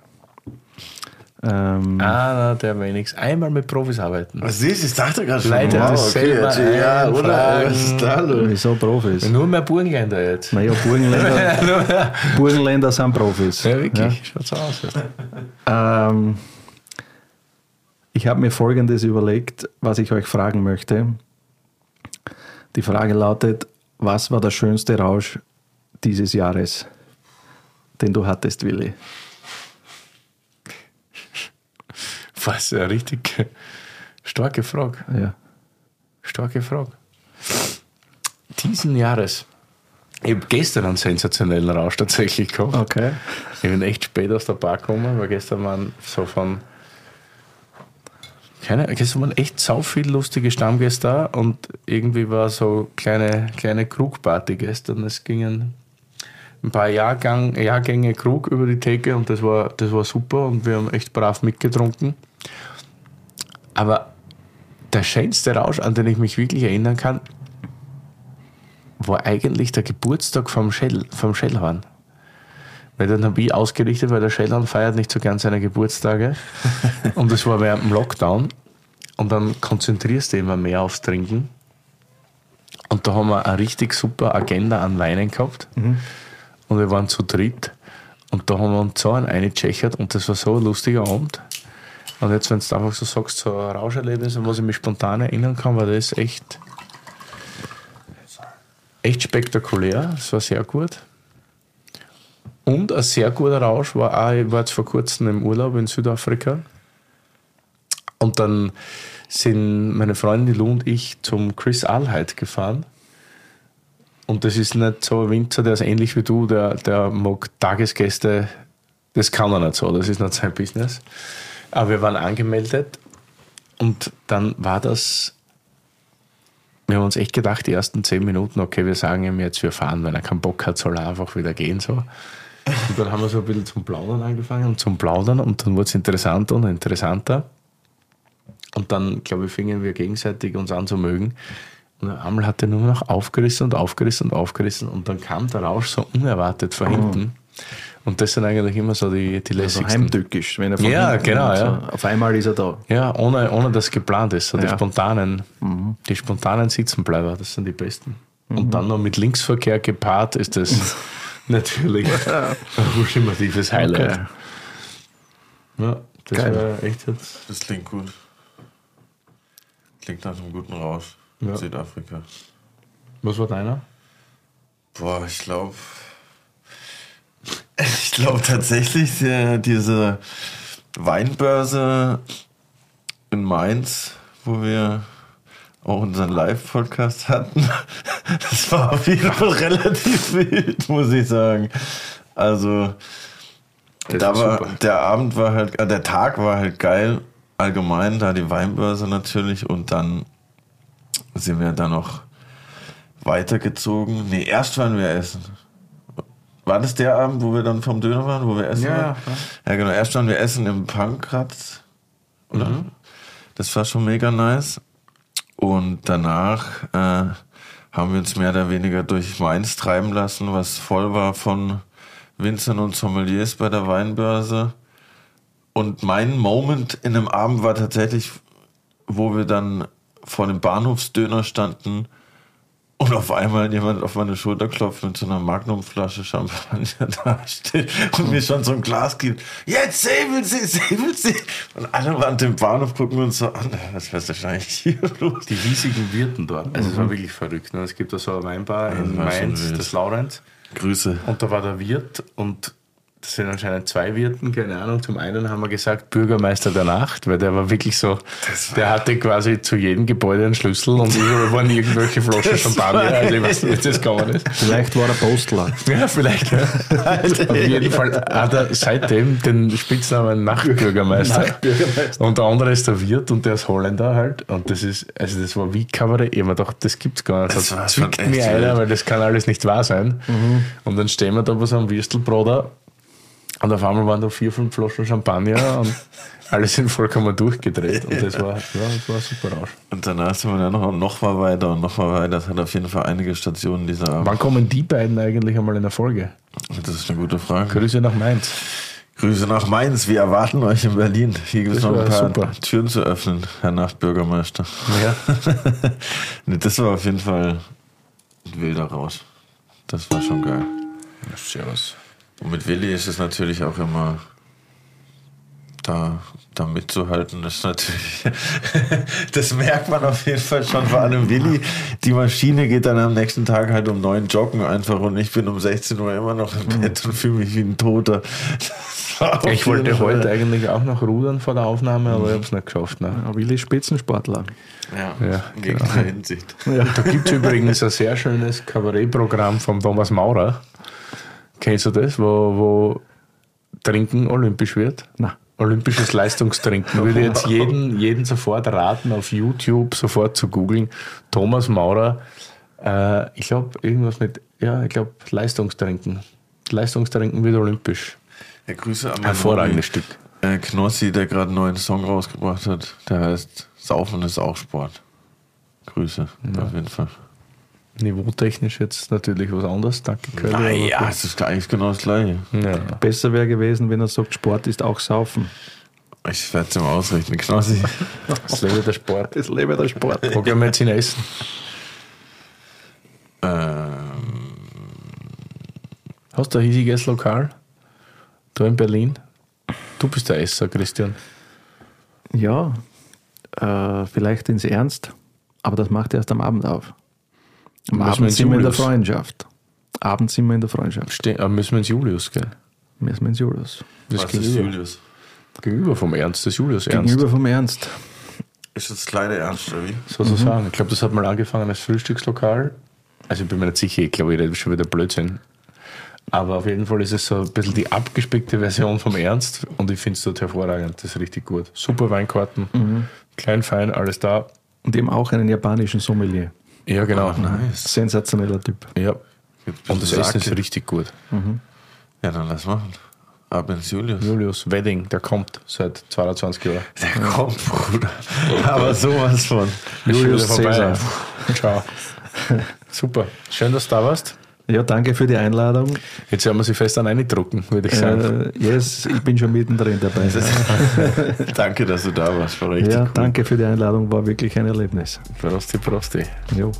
Ähm, Einer der wenigsten. Einmal mit Profis arbeiten. Was siehst du? Ich dachte gerade schon. Leute, das selber jetzt, ja, oder? Was ist da los? Wieso Profis? Nur mehr Burgenländer jetzt. Naja, Burgenländer, Burgenländer sind Profis. Ja, wirklich. Schaut so aus. Ähm, ich habe mir Folgendes überlegt, was ich euch fragen möchte. Die Frage lautet, was war der schönste Rausch dieses Jahres, den du hattest, Willi? Was eine richtig starke Frage. Ja. Starke Frage. Diesen Jahres. Ich habe gestern einen sensationellen Rausch tatsächlich gehabt. Okay. Ich bin echt spät aus der Bar gekommen, weil gestern waren so von. Keine, gestern waren echt sau viele lustige Stammgäste da und irgendwie war so kleine, kleine Krugparty gestern. Es gingen ein paar Jahrgang, Jahrgänge Krug über die Theke und das war, das war super und wir haben echt brav mitgetrunken. Aber der schönste Rausch, an den ich mich wirklich erinnern kann, war eigentlich der Geburtstag vom, Schell, vom Schellhorn. Weil dann habe ich ausgerichtet, weil der Schellhorn feiert nicht so gern seine Geburtstage. und das war während dem Lockdown. Und dann konzentrierst du immer mehr aufs Trinken. Und da haben wir eine richtig super Agenda an Weinen gehabt. Und wir waren zu dritt. Und da haben wir uns so einen eingechechert und das war so ein lustiger Abend. Und jetzt, wenn du einfach so sagst, so ein Rauscherlebnis, an was ich mich spontan erinnern kann, war das echt, echt spektakulär. Das war sehr gut. Und ein sehr guter Rausch war auch, ich war jetzt vor kurzem im Urlaub in Südafrika. Und dann sind meine Freundin Lu und ich zum Chris Allheit gefahren. Und das ist nicht so ein Winzer, der ist ähnlich wie du, der, der mag Tagesgäste, das kann er nicht so, das ist nicht sein Business. Aber wir waren angemeldet und dann war das, wir haben uns echt gedacht, die ersten zehn Minuten, okay, wir sagen ihm jetzt, wir fahren, wenn er keinen Bock hat, soll er einfach wieder gehen. So. Und dann haben wir so ein bisschen zum Plaudern angefangen und zum Plaudern und dann wurde es interessanter und interessanter. Und dann, glaube ich, fingen wir gegenseitig uns an zu mögen. Und einmal hat er nur noch aufgerissen und aufgerissen und aufgerissen und dann kam der Rausch so unerwartet von hinten. Und das sind eigentlich immer so die, die Also lässigsten. heimtückisch, wenn er von Ja, genau, kommt, ja. So. Auf einmal ist er da. Ja, ohne, ohne dass geplant ist. So die Ja. spontanen, die spontanen Sitzenbleiber, das sind die besten. Und dann noch mit Linksverkehr gepaart ist das natürlich ein ultimatives Highlight. Okay. Ja, das Geil. war echt jetzt. Das klingt gut. Klingt nach einem guten Rausch. Ja. Südafrika. Was war deiner? Boah, ich glaube. Ich glaube tatsächlich, äh, diese Weinbörse in Mainz, wo wir auch unseren Live-Podcast hatten, das war auf jeden Fall relativ wild, muss ich sagen. Also, Das da war super. der Abend war halt, äh, der Tag war halt geil. Allgemein, da die Weinbörse natürlich und dann sind wir dann noch weitergezogen. Nee, erst waren wir essen. War das der Abend, wo wir dann vom Döner waren, wo wir essen Ja, waren? ja, Ja, genau. Erst waren wir essen im Pankratz. Oder? Mhm. Das war schon mega nice. Und danach äh, haben wir uns mehr oder weniger durch Mainz treiben lassen, was voll war von Winzern und Sommeliers bei der Weinbörse. Und mein Moment in dem Abend war tatsächlich, wo wir dann vor dem Bahnhofsdöner standen und auf einmal jemand auf meine Schulter klopft mit so einer Magnumflasche Champagner da steht und mir schon so ein Glas gibt. Jetzt säbeln Sie, säbeln Sie. Und alle waren dem Bahnhof, gucken uns so an. Was ist eigentlich hier los? Die riesigen Wirten dort. Also es war wirklich verrückt. Ne? Es gibt da so eine Weinbar in Mainz, das Laurenz. Grüße. Und da war der Wirt und das sind anscheinend zwei Wirten, keine Ahnung. Zum einen haben wir gesagt Bürgermeister der Nacht, weil der war wirklich so, der hatte quasi zu jedem Gebäude einen Schlüssel und überall waren irgendwelche Flaschen Champagner. Also ich weiß nicht, wie das gegangen ist. Vielleicht war er Postler. Ja, vielleicht. Ja. Auf jeden Fall hat er seitdem den Spitznamen Nachtbürgermeister. Und der andere ist der Wirt und der ist Holländer halt. Und das ist, also das war wie Kabarett. Ich hab mir gedacht, das gibt's gar nicht. Das Das war zwickt mir einer, weil das kann alles nicht wahr sein. Und dann stehen wir da bei so einem Würstelbroder und auf einmal waren da vier, fünf Flaschen Champagner und alle sind vollkommen durchgedreht. Und das war, ja, das war ein super Rausch. Und danach sind wir dann noch, noch mal weiter und noch mal weiter. Das hat auf jeden Fall einige Stationen dieser Abend. Wann kommen die beiden eigentlich einmal in der Folge? Das ist eine gute Frage. Grüße nach Mainz. Grüße nach Mainz. Wir erwarten euch in Berlin. Hier gibt es noch ein paar super. Türen zu öffnen, Herr Nachtbürgermeister. Ja. das war auf jeden Fall ein wilder Rausch. Das war schon geil. Servus. Und mit Willi ist es natürlich auch immer da, da mitzuhalten. Das ist natürlich, das merkt man auf jeden Fall schon. Vor allem Willi, die Maschine geht dann am nächsten Tag halt um neun joggen einfach und ich bin um 16 Uhr immer noch im Bett und fühle mich wie ein Toter. Ich wollte Fall- heute eigentlich auch noch rudern vor der Aufnahme, aber ich habe es nicht geschafft. Ne? Ja, Willi ist Spitzensportler. Ja, Ja, in jeglicher Hinsicht. Da gibt es übrigens ein sehr schönes Kabarettprogramm von Thomas Maurer. Kennst du das, wo, wo Trinken olympisch wird? Na. Olympisches Leistungstrinken. Würde jetzt jeden, jeden sofort raten, auf YouTube sofort zu googeln. Thomas Maurer, äh, ich glaube, irgendwas mit, ja, ich glaube, Leistungstrinken. Leistungstrinken wird olympisch. Ja, Grüße an meinen Hervorragendes. Stück. Äh, Knossi, der gerade einen neuen Song rausgebracht hat, der heißt Saufen ist auch Sport. Grüße, auf jeden Fall. Niveautechnisch jetzt natürlich was anderes. Danke, Curly. Ah, aber ja, gut. es ist eigentlich genau das Gleiche. ja. Besser wäre gewesen, wenn er sagt, Sport ist auch Saufen. Ich werde es ihm ausrichten, Knossi. Das Leben der Sport. Das lebe der Sport. Wo gehen wir jetzt hin essen? ähm, Hast du ein hiesiges Lokal? Da in Berlin? Du bist der Esser, Christian. Ja, äh, vielleicht ins Ernst, aber das macht erst am Abend auf. Am Müssen wir Abend ins sind wir in der? Freundschaft. Abends sind wir in der Freundschaft. Ste äh, müssen wir ins Julius, gell? Müssen wir ins Julius. Das was ist gegenüber, Julius? gegenüber vom Ernst, des Julius Ernst. Gegenüber vom Ernst. Ist das kleine Ernst, oder wie? Sozusagen. Ich glaube, das hat mal angefangen als Frühstückslokal. Also ich bin mir nicht sicher, ich glaube, ich rede schon wieder Blödsinn. Aber auf jeden Fall ist es so ein bisschen die abgespeckte Version vom Ernst und ich finde es dort hervorragend. Das ist richtig gut. Super Weinkarten, klein, fein, alles da. Und eben auch einen japanischen Sommelier. Ja, genau. Nice. Sensationeller Typ. Ja. Und das? Essen ist richtig gut. Ja, dann lass machen. Ab ins Julius. Julius Wedding, der kommt seit 22 Jahren. Der kommt, Bruder. Aber sowas von. Julius Caesar. vorbei. Ciao. Super. Schön, dass du da warst. Ja, danke für die Einladung. Jetzt werden wir sie fest an drucken, würde ich sagen. Äh, yes, ich bin schon mittendrin dabei. Danke, dass du da warst. War richtig Ja, cool. danke für die Einladung, war wirklich ein Erlebnis. Prosti, Prosti. Jo.